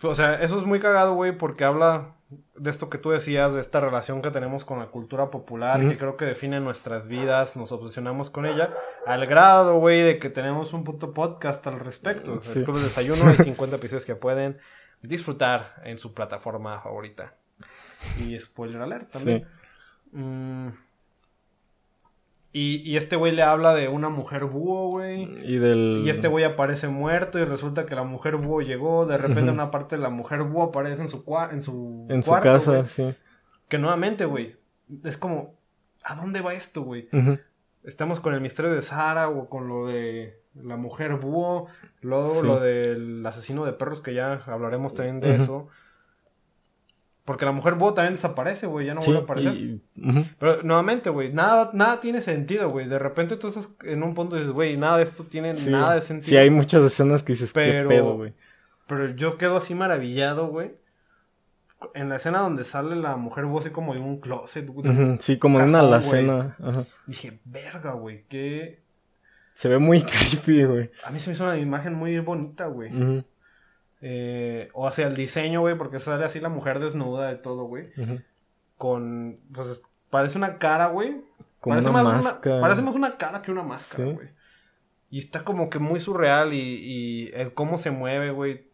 o sea, eso es muy cagado, güey, porque habla de esto que tú decías, de esta relación que tenemos con la cultura popular, que creo que define nuestras vidas, nos obsesionamos con ella, al grado, güey, de que tenemos un puto podcast al respecto. El Club de Desayuno, hay 50 episodios que pueden disfrutar en su plataforma favorita. Y spoiler alert también. Mm, y, este güey le habla de una mujer búho, güey. Y del... Y este güey aparece muerto y resulta que la mujer búho llegó. De repente una parte de la mujer búho aparece en su, en su en su casa, sí. Que nuevamente, güey, es como, ¿a dónde va esto, güey? Estamos con el misterio de Sara o con lo de la mujer búho. Luego lo del asesino de perros, que ya hablaremos también de eso. Porque la mujer búho también desaparece, güey, ya no vuelve a aparecer. Pero nuevamente, güey, nada, nada tiene sentido, güey. De repente tú estás en un punto y dices, güey, nada de esto tiene nada de sentido. Sí, hay muchas escenas que dices, pero, qué pedo, güey. Pero yo quedo así maravillado, güey. En la escena donde sale la mujer búho así como de un closet, güey. Sí, como en una alacena. Dije, verga, güey, qué... Se ve muy creepy, güey. A mí se me hizo una imagen muy bonita, güey. Eh, o hacia el diseño, güey, porque sale así la mujer desnuda de todo, güey. Con, pues, parece una cara, güey. Parece, una más una, parece más una cara que una máscara, güey. Y está como que muy surreal y, y el cómo se mueve, güey.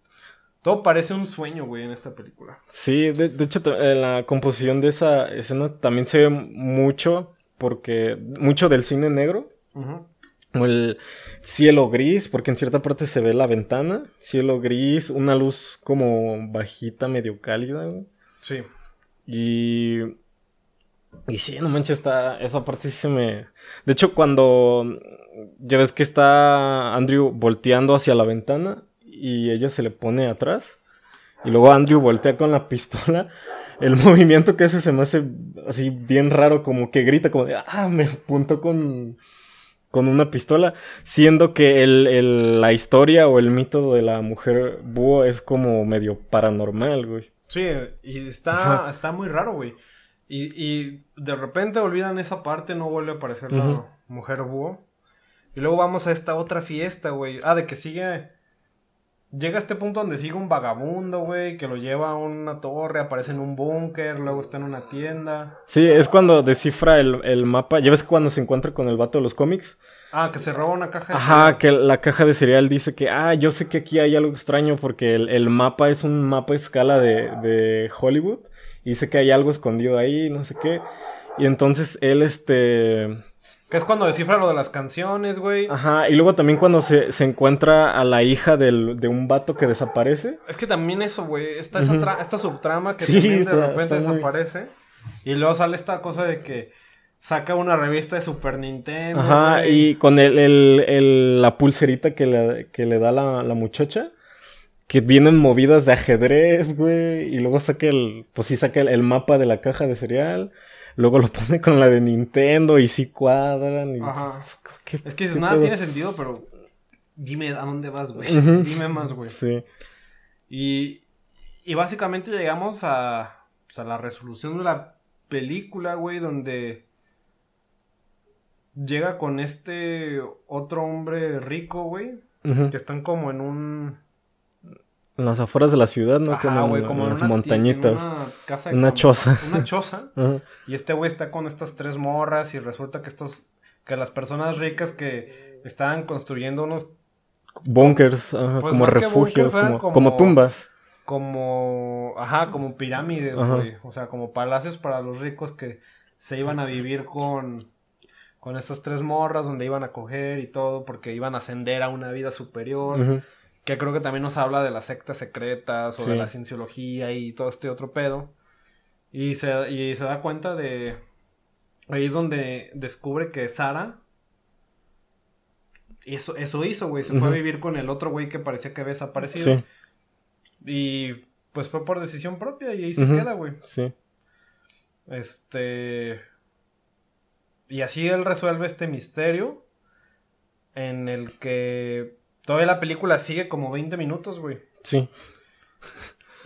Todo parece un sueño, güey, en esta película. Sí, de, hecho, en la composición de esa escena también se ve mucho, porque mucho del cine negro. Ajá el cielo gris, porque en cierta parte se ve la ventana, cielo gris, una luz como bajita, medio cálida. Sí. Y... Y sí, no manches, está, esa parte sí se me... De hecho, cuando ya ves que está Andrew volteando hacia la ventana y ella se le pone atrás. Y luego Andrew voltea con la pistola. El movimiento que hace se me hace así bien raro, como que grita como de, ah, me apuntó con, con una pistola. Siendo que el, la historia o el mito de la mujer búho es como medio paranormal, güey. Sí, y está, está muy raro, güey. Y, y de repente olvidan esa parte, no vuelve a aparecer la mujer búho. Y luego vamos a esta otra fiesta, güey. Ah, de que sigue. Llega a este punto donde sigue un vagabundo, güey, que lo lleva a una torre, aparece en un búnker, luego está en una tienda. Sí, es cuando descifra el, el mapa. ¿Ya ves cuando se encuentra con el vato de los cómics? Ah, que se roba una caja de Ajá, que la caja de cereal dice que, ah, yo sé que aquí hay algo extraño porque el, mapa es un mapa a escala de, de, Hollywood. Y dice que hay algo escondido ahí, no sé qué. Y entonces él, este... Que es cuando descifra lo de las canciones, güey. Ajá, y luego también cuando se, encuentra a la hija del, de un vato que desaparece. Es que también eso, güey. Esta, esta subtrama que de repente desaparece. Y luego sale esta cosa de que saca una revista de Super Nintendo. Ajá, y con el, el, la pulserita que le, que le da la, la, muchacha. Que vienen movidas de ajedrez, güey. Y luego saca el. Pues sí, saca el, mapa de la caja de cereal. Luego lo pone con la de Nintendo y sí cuadran. Y... Ajá. es que nada tiene sentido, pero. Dime a dónde vas, güey. Dime más, güey. Sí. Y. Y básicamente llegamos a. Pues a la resolución de la película, güey, donde llega con este otro hombre rico, güey. Que están como en un. En las afueras de la ciudad, ¿no? como, en, como en, las montañitas. Una, casa una choza. Una choza. Y este güey está con estas tres morras y resulta que estos. Que las personas ricas que estaban construyendo unos. Bunkers, pues como refugios, como, tumbas. Como. Ajá, como pirámides, güey. O sea, como palacios para los ricos que se iban a vivir con con estas tres morras donde iban a coger y todo porque iban a ascender a una vida superior. Que creo que también nos habla de las sectas secretas o de la cienciología y todo este otro pedo. Y se, y se da cuenta de... Ahí es donde descubre que Sara... Eso, eso hizo, güey. Se fue a vivir con el otro güey que parecía que había desaparecido. Y pues fue por decisión propia y ahí se queda, güey. Sí. Este... Y así él resuelve este misterio en el que toda la película sigue como 20 minutos, güey. Sí.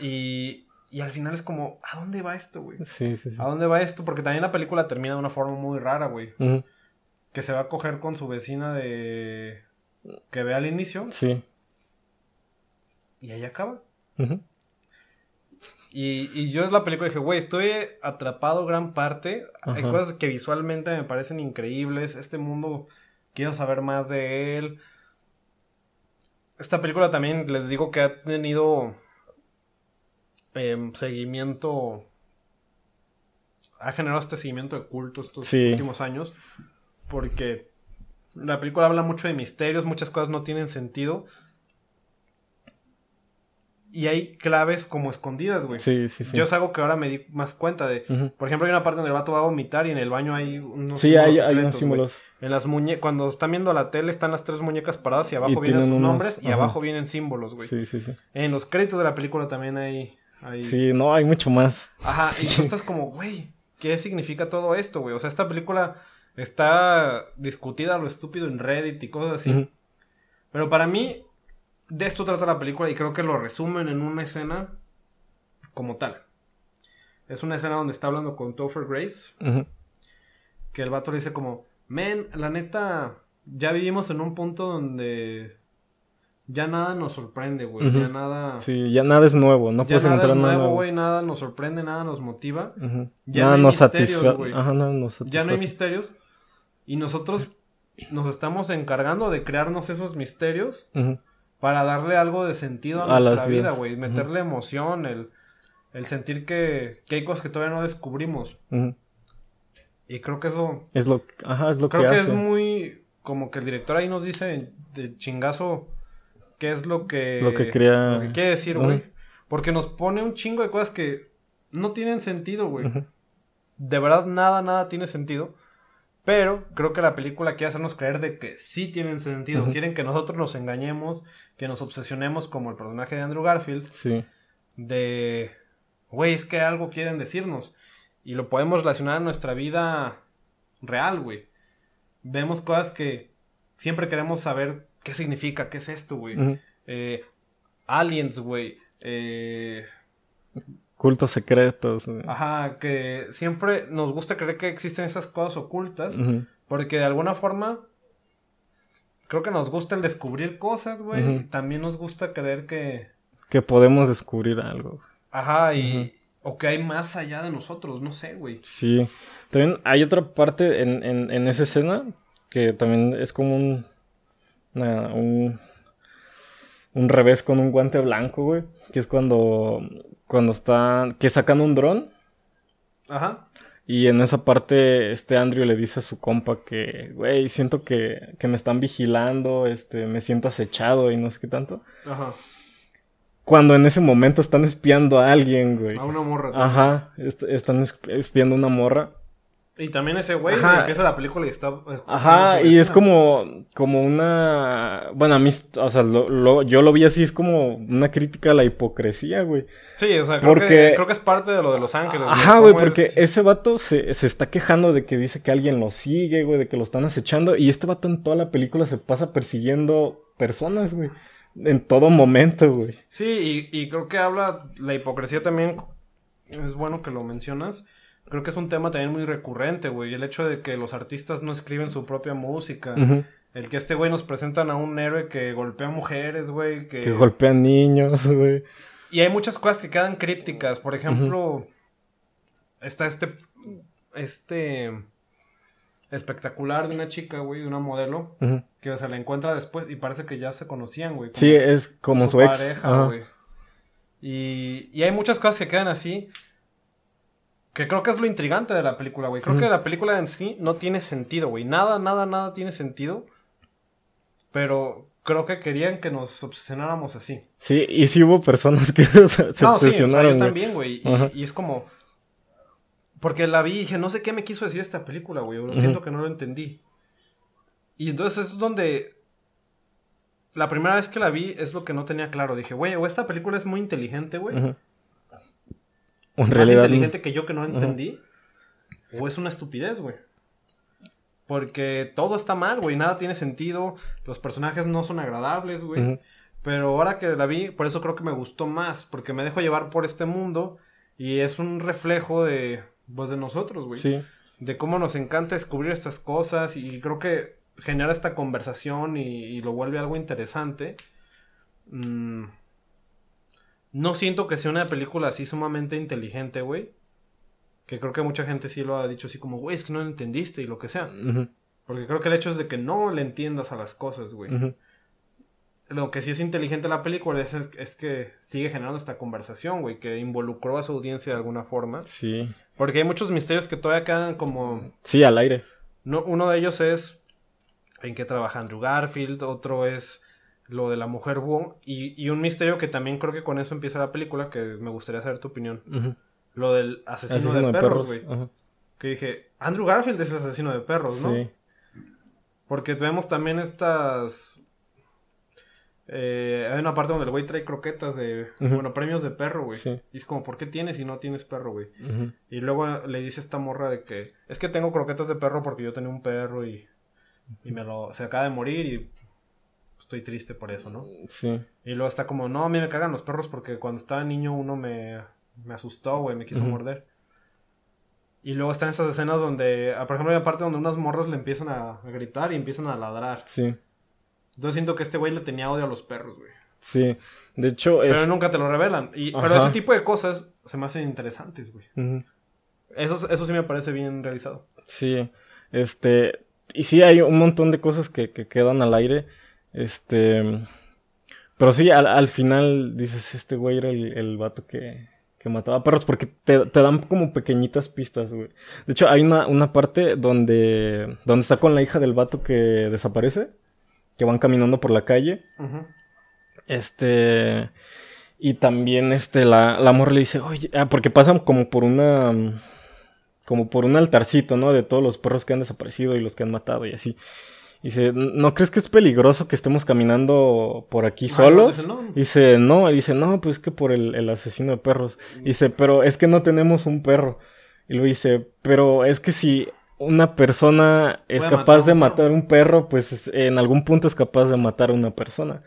Y, y al final es como, ¿a dónde va esto, güey? Sí, sí, sí. ¿A dónde va esto? Porque también la película termina de una forma muy rara, güey. Que se va a coger con su vecina de... que ve al inicio. Sí. Y ahí acaba. Y, y yo es la película dije, güey, estoy atrapado gran parte. Hay cosas que visualmente me parecen increíbles. Este mundo, quiero saber más de él. Esta película también les digo que ha tenido em, seguimiento. Ha generado este seguimiento de culto estos últimos años. Porque la película habla mucho de misterios, muchas cosas no tienen sentido y hay claves como escondidas, güey. Sí, sí, sí. Yo es algo que ahora me di más cuenta de. Por ejemplo, hay una parte donde el vato va a vomitar y en el baño hay unos. Sí, hay, hay unos símbolos. En las muñecas. Cuando están viendo la tele, están las tres muñecas paradas y abajo vienen sus nombres y abajo vienen símbolos, güey. Sí, sí, sí. En los créditos de la película también hay. hay... Sí, no, hay mucho más. Ajá, y tú estás como, güey, ¿qué significa todo esto, güey? O sea, esta película está discutida a lo estúpido en Reddit y cosas así. Pero para mí, de esto trata la película y creo que lo resumen en una escena como tal. Es una escena donde está hablando con Topher Grace. Que el vato le dice como, men, la neta, ya vivimos en un punto donde ya nada nos sorprende, güey. Ya nada. Sí, ya nada es nuevo. No ya nada es nuevo, güey. Nada nos sorprende, nada nos motiva. Ya nada nos satisface. Ajá, nada nos satisface. Ya no hay misterios. Y nosotros nos estamos encargando de crearnos esos misterios para darle algo de sentido a, nuestra vida, güey. Meterle emoción, el, el sentir que, que, hay cosas que todavía no descubrimos. Y creo que eso... Es lo, ajá, es lo creo que, es muy... Como que el director ahí nos dice de chingazo qué es lo que... Lo que crea... Lo que quiere decir, güey. Porque nos pone un chingo de cosas que no tienen sentido, güey. De verdad, nada, nada tiene sentido. Pero creo que la película quiere hacernos creer de que sí tienen sentido. Quieren que nosotros nos engañemos, que nos obsesionemos como el personaje de Andrew Garfield. Sí. De, güey, es que algo quieren decirnos. Y lo podemos relacionar a nuestra vida real, güey. Vemos cosas que siempre queremos saber qué significa, qué es esto, güey. Eh, aliens, güey. Eh, Cultos secretos. Ajá, que siempre nos gusta creer que existen esas cosas ocultas. Porque de alguna forma. Creo que nos gusta el descubrir cosas, güey. También nos gusta creer que. Que podemos descubrir algo. Ajá, y. O que hay más allá de nosotros, no sé, güey. Sí. También hay otra parte en, en, esa escena que también es como un. un. Un revés con un guante blanco, güey. Que es cuando cuando están, que sacan un dron. Ajá. Y en esa parte, este Andrew le dice a su compa que, güey, siento que, que me están vigilando, este, me siento acechado y no sé qué tanto. Ajá. Cuando en ese momento están espiando a alguien, güey. A una morra. Ajá, están espiando a una morra. Y también ese güey empieza la película y está... Ajá, y es como, como una... Bueno, a mí, o sea, yo lo vi así, es como una crítica a la hipocresía, güey. Sí, o sea, creo, que, creo que es parte de lo de Los Ángeles. Ajá, güey, porque ese vato se, se, está quejando de que dice que alguien lo sigue, güey, de que lo están acechando. Y este vato en toda la película se pasa persiguiendo personas, güey. En todo momento, güey. Sí, y, y creo que habla la hipocresía también. Es bueno que lo mencionas creo que es un tema también muy recurrente, güey. El hecho de que los artistas no escriben su propia música. El que este güey nos presentan a un héroe que golpea mujeres, güey. Que... que golpea niños, güey. Y hay muchas cosas que quedan crípticas. Por ejemplo, está este. Este. Espectacular de una chica, güey, de una modelo. Que se la encuentra después y parece que ya se conocían, güey. Sí, es como su, pareja, güey. Y, y hay muchas cosas que quedan así. Que creo que es lo intrigante de la película, güey. Creo que la película en sí no tiene sentido, güey. Nada, nada, nada tiene sentido. Pero creo que querían que nos obsesionáramos así. Sí, y sí hubo personas que se, obsesionaron. Sí, yo también, güey. Y, es como. Porque la vi y dije, no sé qué me quiso decir esta película, güey. Lo siento que no lo entendí. Y entonces es donde. La primera vez que la vi es lo que no tenía claro. Dije, güey, o esta película es muy inteligente, güey más inteligente que yo que no entendí. O es una estupidez, güey. Porque todo está mal, güey. Nada tiene sentido. Los personajes no son agradables, güey. Pero ahora que la vi, por eso creo que me gustó más. Porque me dejo llevar por este mundo. Y es un reflejo de, pues, de nosotros, güey. Sí. De cómo nos encanta descubrir estas cosas. Y creo que genera esta conversación y, lo vuelve algo interesante. Mmm no siento que sea una película así sumamente inteligente, güey. Que creo que mucha gente sí lo ha dicho así como, güey, es que no lo entendiste y lo que sea. Porque creo que el hecho es de que no le entiendas a las cosas, güey. Lo que sí es inteligente la película es, es, que sigue generando esta conversación, güey, que involucró a su audiencia de alguna forma. Sí. Porque hay muchos misterios que todavía quedan como... Sí, al aire. No, uno de ellos es en qué trabaja Andrew Garfield, otro es lo de la mujer Wong y, un misterio que también creo que con eso empieza la película, que me gustaría saber tu opinión. Lo del asesino, de, perros, güey. Que dije, Andrew Garfield es el asesino de perros, ¿no? Sí. Porque vemos también estas... Eh, hay una parte donde el güey trae croquetas de... Bueno, premios de perro, güey. Y es como, ¿por qué tienes y no tienes perro, güey? Y luego le dice esta morra de que... Es que tengo croquetas de perro porque yo tenía un perro y... Y me lo... Se acaba de morir y estoy triste por eso, ¿no? Sí. Y luego está como, no, a mí me cagan los perros porque cuando estaba niño uno me, me asustó, güey, me quiso morder. Y luego están esas escenas donde, ah, por ejemplo, hay una parte donde unos morros le empiezan a, gritar y empiezan a ladrar. Sí. Entonces siento que este güey le tenía odio a los perros, güey. Sí. De hecho, Pero nunca te lo revelan. Y, pero ese tipo de cosas se me hacen interesantes, güey. eso, eso sí me parece bien realizado. Sí. Este... Y sí, hay un montón de cosas que, que quedan al aire. Este. Pero sí, al, final dices, este güey era el, el vato que, que mataba perros, porque te, te, dan como pequeñitas pistas, güey. De hecho, hay una, una parte donde, donde está con la hija del vato que desaparece, que van caminando por la calle. Este. Y también, este, la, la amor le dice, oye, ah, porque pasan como por una. como por un altarcito, ¿no? De todos los perros que han desaparecido y los que han matado y así. Dice, ¿no crees que es peligroso que estemos caminando por aquí Ah, solos? dice, no. Dice, no, dice, no, pues que por el, el asesino de perros. Dice, pero es que no tenemos un perro. Y luego dice, pero es que si una persona es capaz de matar un perro, pues es- en algún punto es capaz de matar a una persona.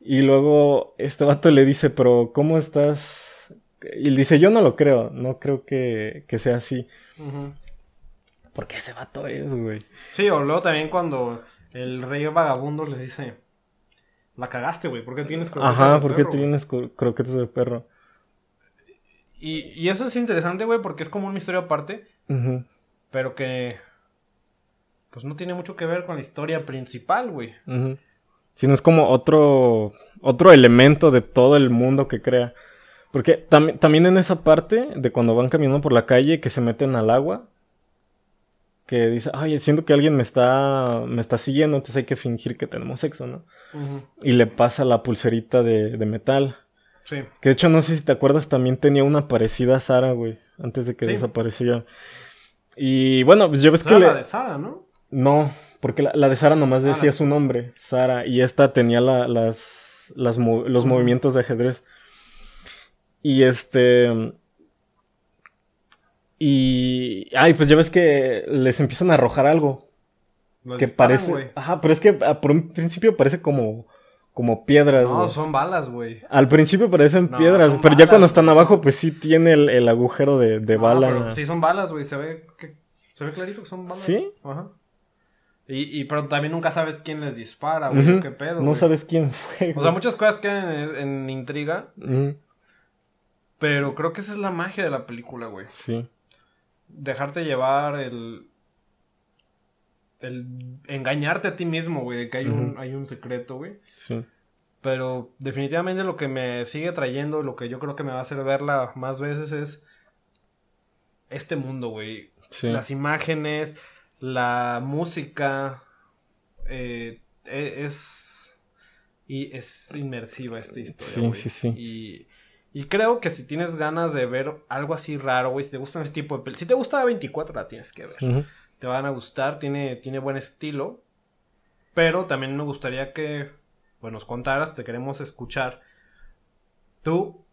Y luego este vato le dice, pero ¿cómo estás? Y él dice, yo no lo creo, no creo que, que sea así. Porque ese vato es, güey. Sí, o luego también cuando el rey vagabundo le dice, la cagaste, güey, ¿por qué tienes croquetas Ajá, de ¿por qué perro, güey?" tienes cro- croquetas de perro? Y, y eso es interesante, güey, porque es como una historia aparte, pero que pues no tiene mucho que ver con la historia principal, güey. ujú. Sino es como otro, otro elemento de todo el mundo que crea. Porque tam- también en esa parte de cuando van caminando por la calle que se meten al agua, que dice, ay, siento que alguien me está, me está siguiendo, entonces hay que fingir que tenemos sexo, ¿no? Y le pasa la pulserita de, de metal. Sí. Que de hecho, no sé si te acuerdas, también tenía una parecida a Sara, güey, antes de que Sí. desapareciera. Y bueno, pues ya ves que era le... la de Sara, ¿no? No, porque la, la de Sara nomás Ah, decía la- su nombre, Sara, y esta tenía la- las, los movimientos de ajedrez. Y este... Y... Ay, pues ya ves que les empiezan a arrojar algo. Los que disparan, parece... Ajá, pero es que ah, por un principio parece como... Como piedras, No, son balas, güey. Al principio parecen No, piedras, pero ya cuando están abajo, pues sí tiene el, el agujero de, de No, bala. pero sí son balas, güey. Se ve que se ve clarito que son balas. ¿Sí? Ajá. Y, y pero también nunca sabes quién les dispara, güey. ¿Qué pedo? No güey. sabes quién fue. O sea, muchas cosas quedan en, en intriga, pero creo que esa es la magia de la película, güey. Sí. Dejarte llevar el el engañarte a ti mismo, güey, de que hay un hay un secreto, güey. Sí. Pero definitivamente lo que me sigue trayendo, lo que yo creo que me va a hacer verla más veces es este mundo, güey. Sí. Las imágenes, la música, eh, e- es y es inmersiva esta historia. Sí, sí, sí. Y, y creo que si tienes ganas de ver algo así raro, güey, si te gustan ese tipo de pel- si te gusta 24 la tienes que ver. Te van a gustar, tiene, tiene buen estilo. Pero también me gustaría que pues, nos contaras, te queremos escuchar. ¿Tú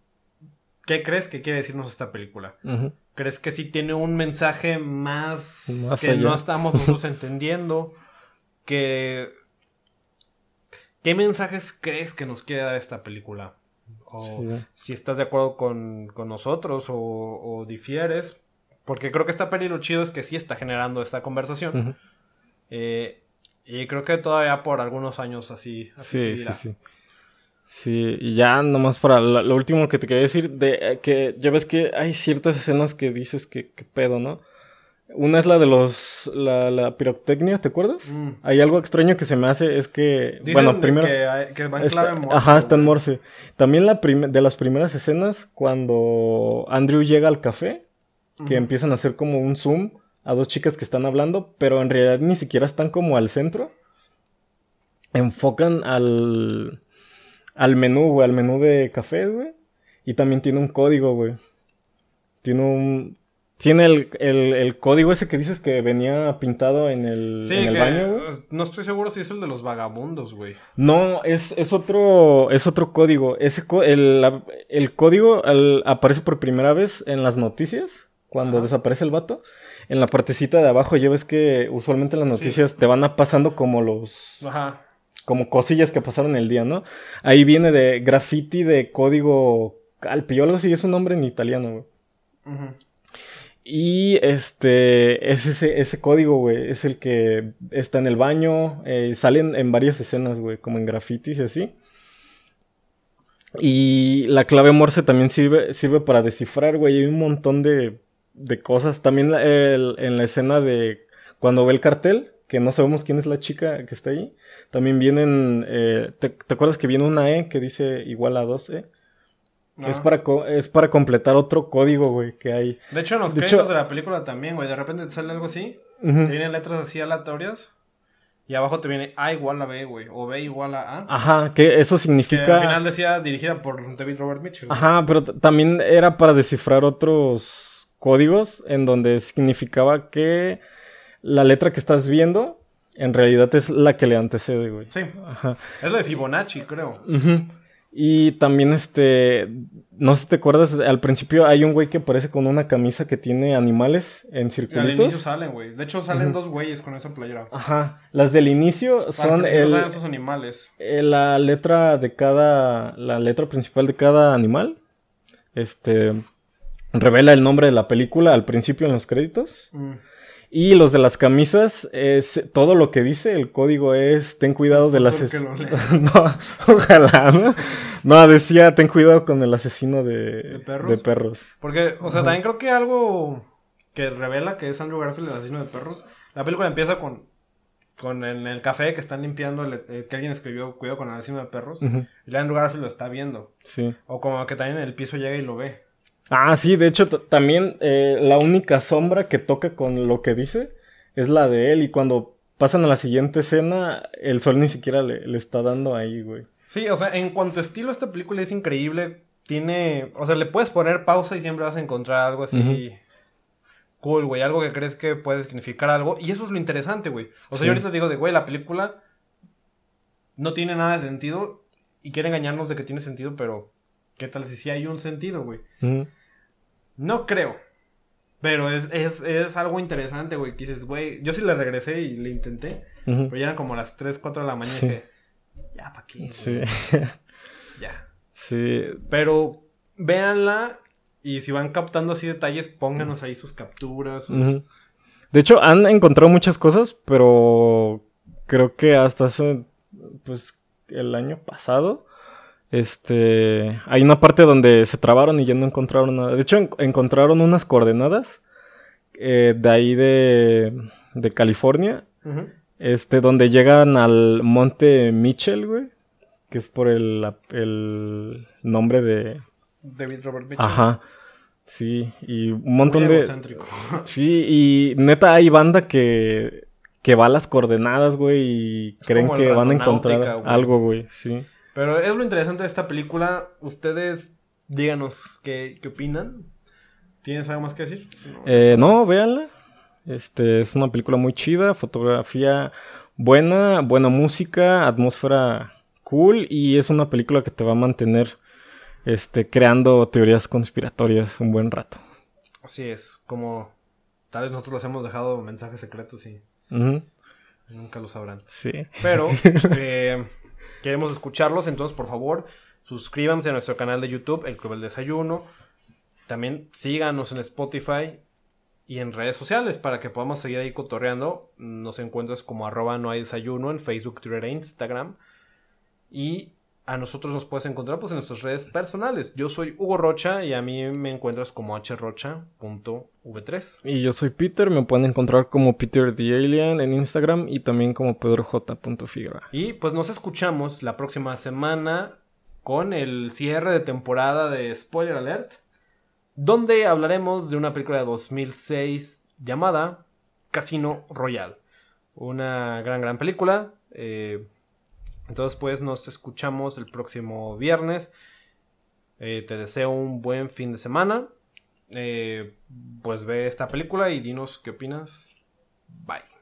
qué crees que quiere decirnos esta película? ¿Crees que sí tiene un mensaje más, Más que allá. no estamos nosotros entendiendo? Que... ¿Qué mensajes crees que nos quiere dar esta película? O Sí. si estás de acuerdo con, con nosotros o, o difieres. Porque creo que esta peli lo chido es que sí está generando esta conversación. Eh, y creo que todavía por algunos años así, así Sí, sí, seguirá. sí. Sí, y ya nomás para lo último que te quería decir, de eh, que ya ves que hay ciertas escenas que dices que, que pedo, ¿no? Una es la de los, la, la pirotecnia, ¿te acuerdas? Mm. Hay algo extraño que se me hace, es que, Dicen bueno, primero... que, hay- que va en Está- clave Morse, ajá, está en. Morse. También la de las primeras escenas, cuando Andrew llega al café, que empiezan a hacer como un zoom a dos chicas que están hablando, pero en realidad ni siquiera están como al centro. Enfocan al, al menú, güey, al menú de café, güey. Y también tiene un código, güey. Tiene un... Tiene el, el- el código ese que dices que venía pintado en el, Sí, en el que, baño, güey. eh, No estoy seguro si es el de los vagabundos, güey. No, es, es otro es otro código. Ese el, el código aparece por primera vez en las noticias cuando Ajá. desaparece el vato. En la partecita de abajo ya ves que usualmente en las noticias te van a pasando como los Ajá. como cosillas que pasaron el día, ¿no? Ahí viene de graffiti de código calpi o algo así, es un nombre en italiano, güey. Ujú. Y este, es ese, ese código, güey, es el que está en el baño, eh, salen en varias escenas, güey, como en grafitis y así. Y la clave Morse también sirve, sirve para descifrar, güey, hay un montón de, de cosas. También en la escena de cuando ve el cartel, que no sabemos quién es la chica que está ahí, también vienen, eh, ¿te, te acuerdas que viene una E que dice igual a 2E? Es Ajá. para, co- es para completar otro código, güey, que hay. De hecho, en los De créditos hecho- de la película también, güey. De repente te sale algo así. Te vienen letras así aleatorias. Y abajo te viene A igual a B, güey. O B igual a A. Ajá, que eso que significa. al final decía dirigida por David Robert Mitchell. güey. Ajá, pero también era para descifrar otros códigos en donde significaba que la letra que estás viendo en realidad es la que le antecede, güey. Sí. Es lo de Fibonacci, creo. Y también este, no sé si te acuerdas, al principio hay un güey que aparece con una camisa que tiene animales en circulitos. Al inicio salen, güey. De hecho salen dos güeyes con esa playera. Ajá. Las del inicio son el, esos animales. Eh, la letra de cada, la letra principal de cada animal. Este revela el nombre de la película al principio en los créditos. Mm. Y los de las camisas, es todo lo que dice, el código es ten cuidado del asesino. no, ojalá, ¿no? No, decía ten cuidado con el asesino de, perros? Porque, o sea, también creo que algo que revela que es Andrew Garfield el asesino de perros. La película empieza con, con en el café que están limpiando, que alguien escribió cuidado con el asesino de perros. Y Andrew Garfield lo está viendo. Sí. O como que también en el piso llega y lo ve. Ah, sí, de hecho también eh, la única sombra que toca con lo que dice es la de él y cuando pasan a la siguiente escena el sol ni siquiera le, está dando ahí, güey. Sí, o sea, en cuanto a estilo esta película es increíble, tiene, o sea, le puedes poner pausa y siempre vas a encontrar algo así cool, güey, algo que crees que puede significar algo y eso es lo interesante, güey. O sea, yo ahorita digo de, güey, la película no tiene nada de sentido y quiere engañarnos de que tiene sentido, pero ¿qué tal si sí hay un sentido, güey? No creo. Pero es, es, es algo interesante, güey. Que dices, güey, yo sí le regresé y le intenté. Pero ya eran como las 3, 4 de la mañana y dije, ya, ¿para qué? Sí. ya. Sí. Pero véanla y si van captando así detalles, pónganos ahí sus capturas. De hecho, han encontrado muchas cosas, pero creo que hasta hace, pues, el año pasado este, hay una parte donde se trabaron y ya no encontraron nada. De hecho, encontraron unas coordenadas eh, de ahí de, de California. Este, donde llegan al monte Mitchell, güey. Que es por el, el nombre de... David Robert Mitchell. Ajá. Sí, y un montón de... Sí, y neta hay banda que, que va a las coordenadas, güey, y creen que van a encontrar algo, güey, sí. Pero es lo interesante de esta película. Ustedes díganos qué, opinan. ¿Tienes algo más que decir? Eh, no, véanla. Este es una película muy chida, fotografía buena, buena música, atmósfera cool y es una película que te va a mantener este creando teorías conspiratorias un buen rato. Así es, como tal vez nosotros les hemos dejado mensajes secretos y nunca lo sabrán. Sí. Pero eh, queremos escucharlos, entonces por favor suscríbanse a nuestro canal de YouTube, El Club del Desayuno. También síganos en Spotify y en redes sociales para que podamos seguir ahí cotorreando. Nos encuentras como arroba no hay desayuno en Facebook, Twitter e Instagram. Y a nosotros nos puedes encontrar pues en nuestras redes personales. Yo soy Hugo Rocha y a mí me encuentras como hrocha.v3. Y yo soy Peter, me pueden encontrar como Peter the Alien en Instagram y también como pedroj.figueroa. Y pues nos escuchamos la próxima semana con el cierre de temporada de Spoiler Alert, donde hablaremos de una película de 2006 llamada Casino Royale. Una gran, gran película. Eh, entonces, pues nos escuchamos el próximo viernes. Eh, te deseo un buen fin de semana. Eh, pues ve esta película y dinos qué opinas. Bye.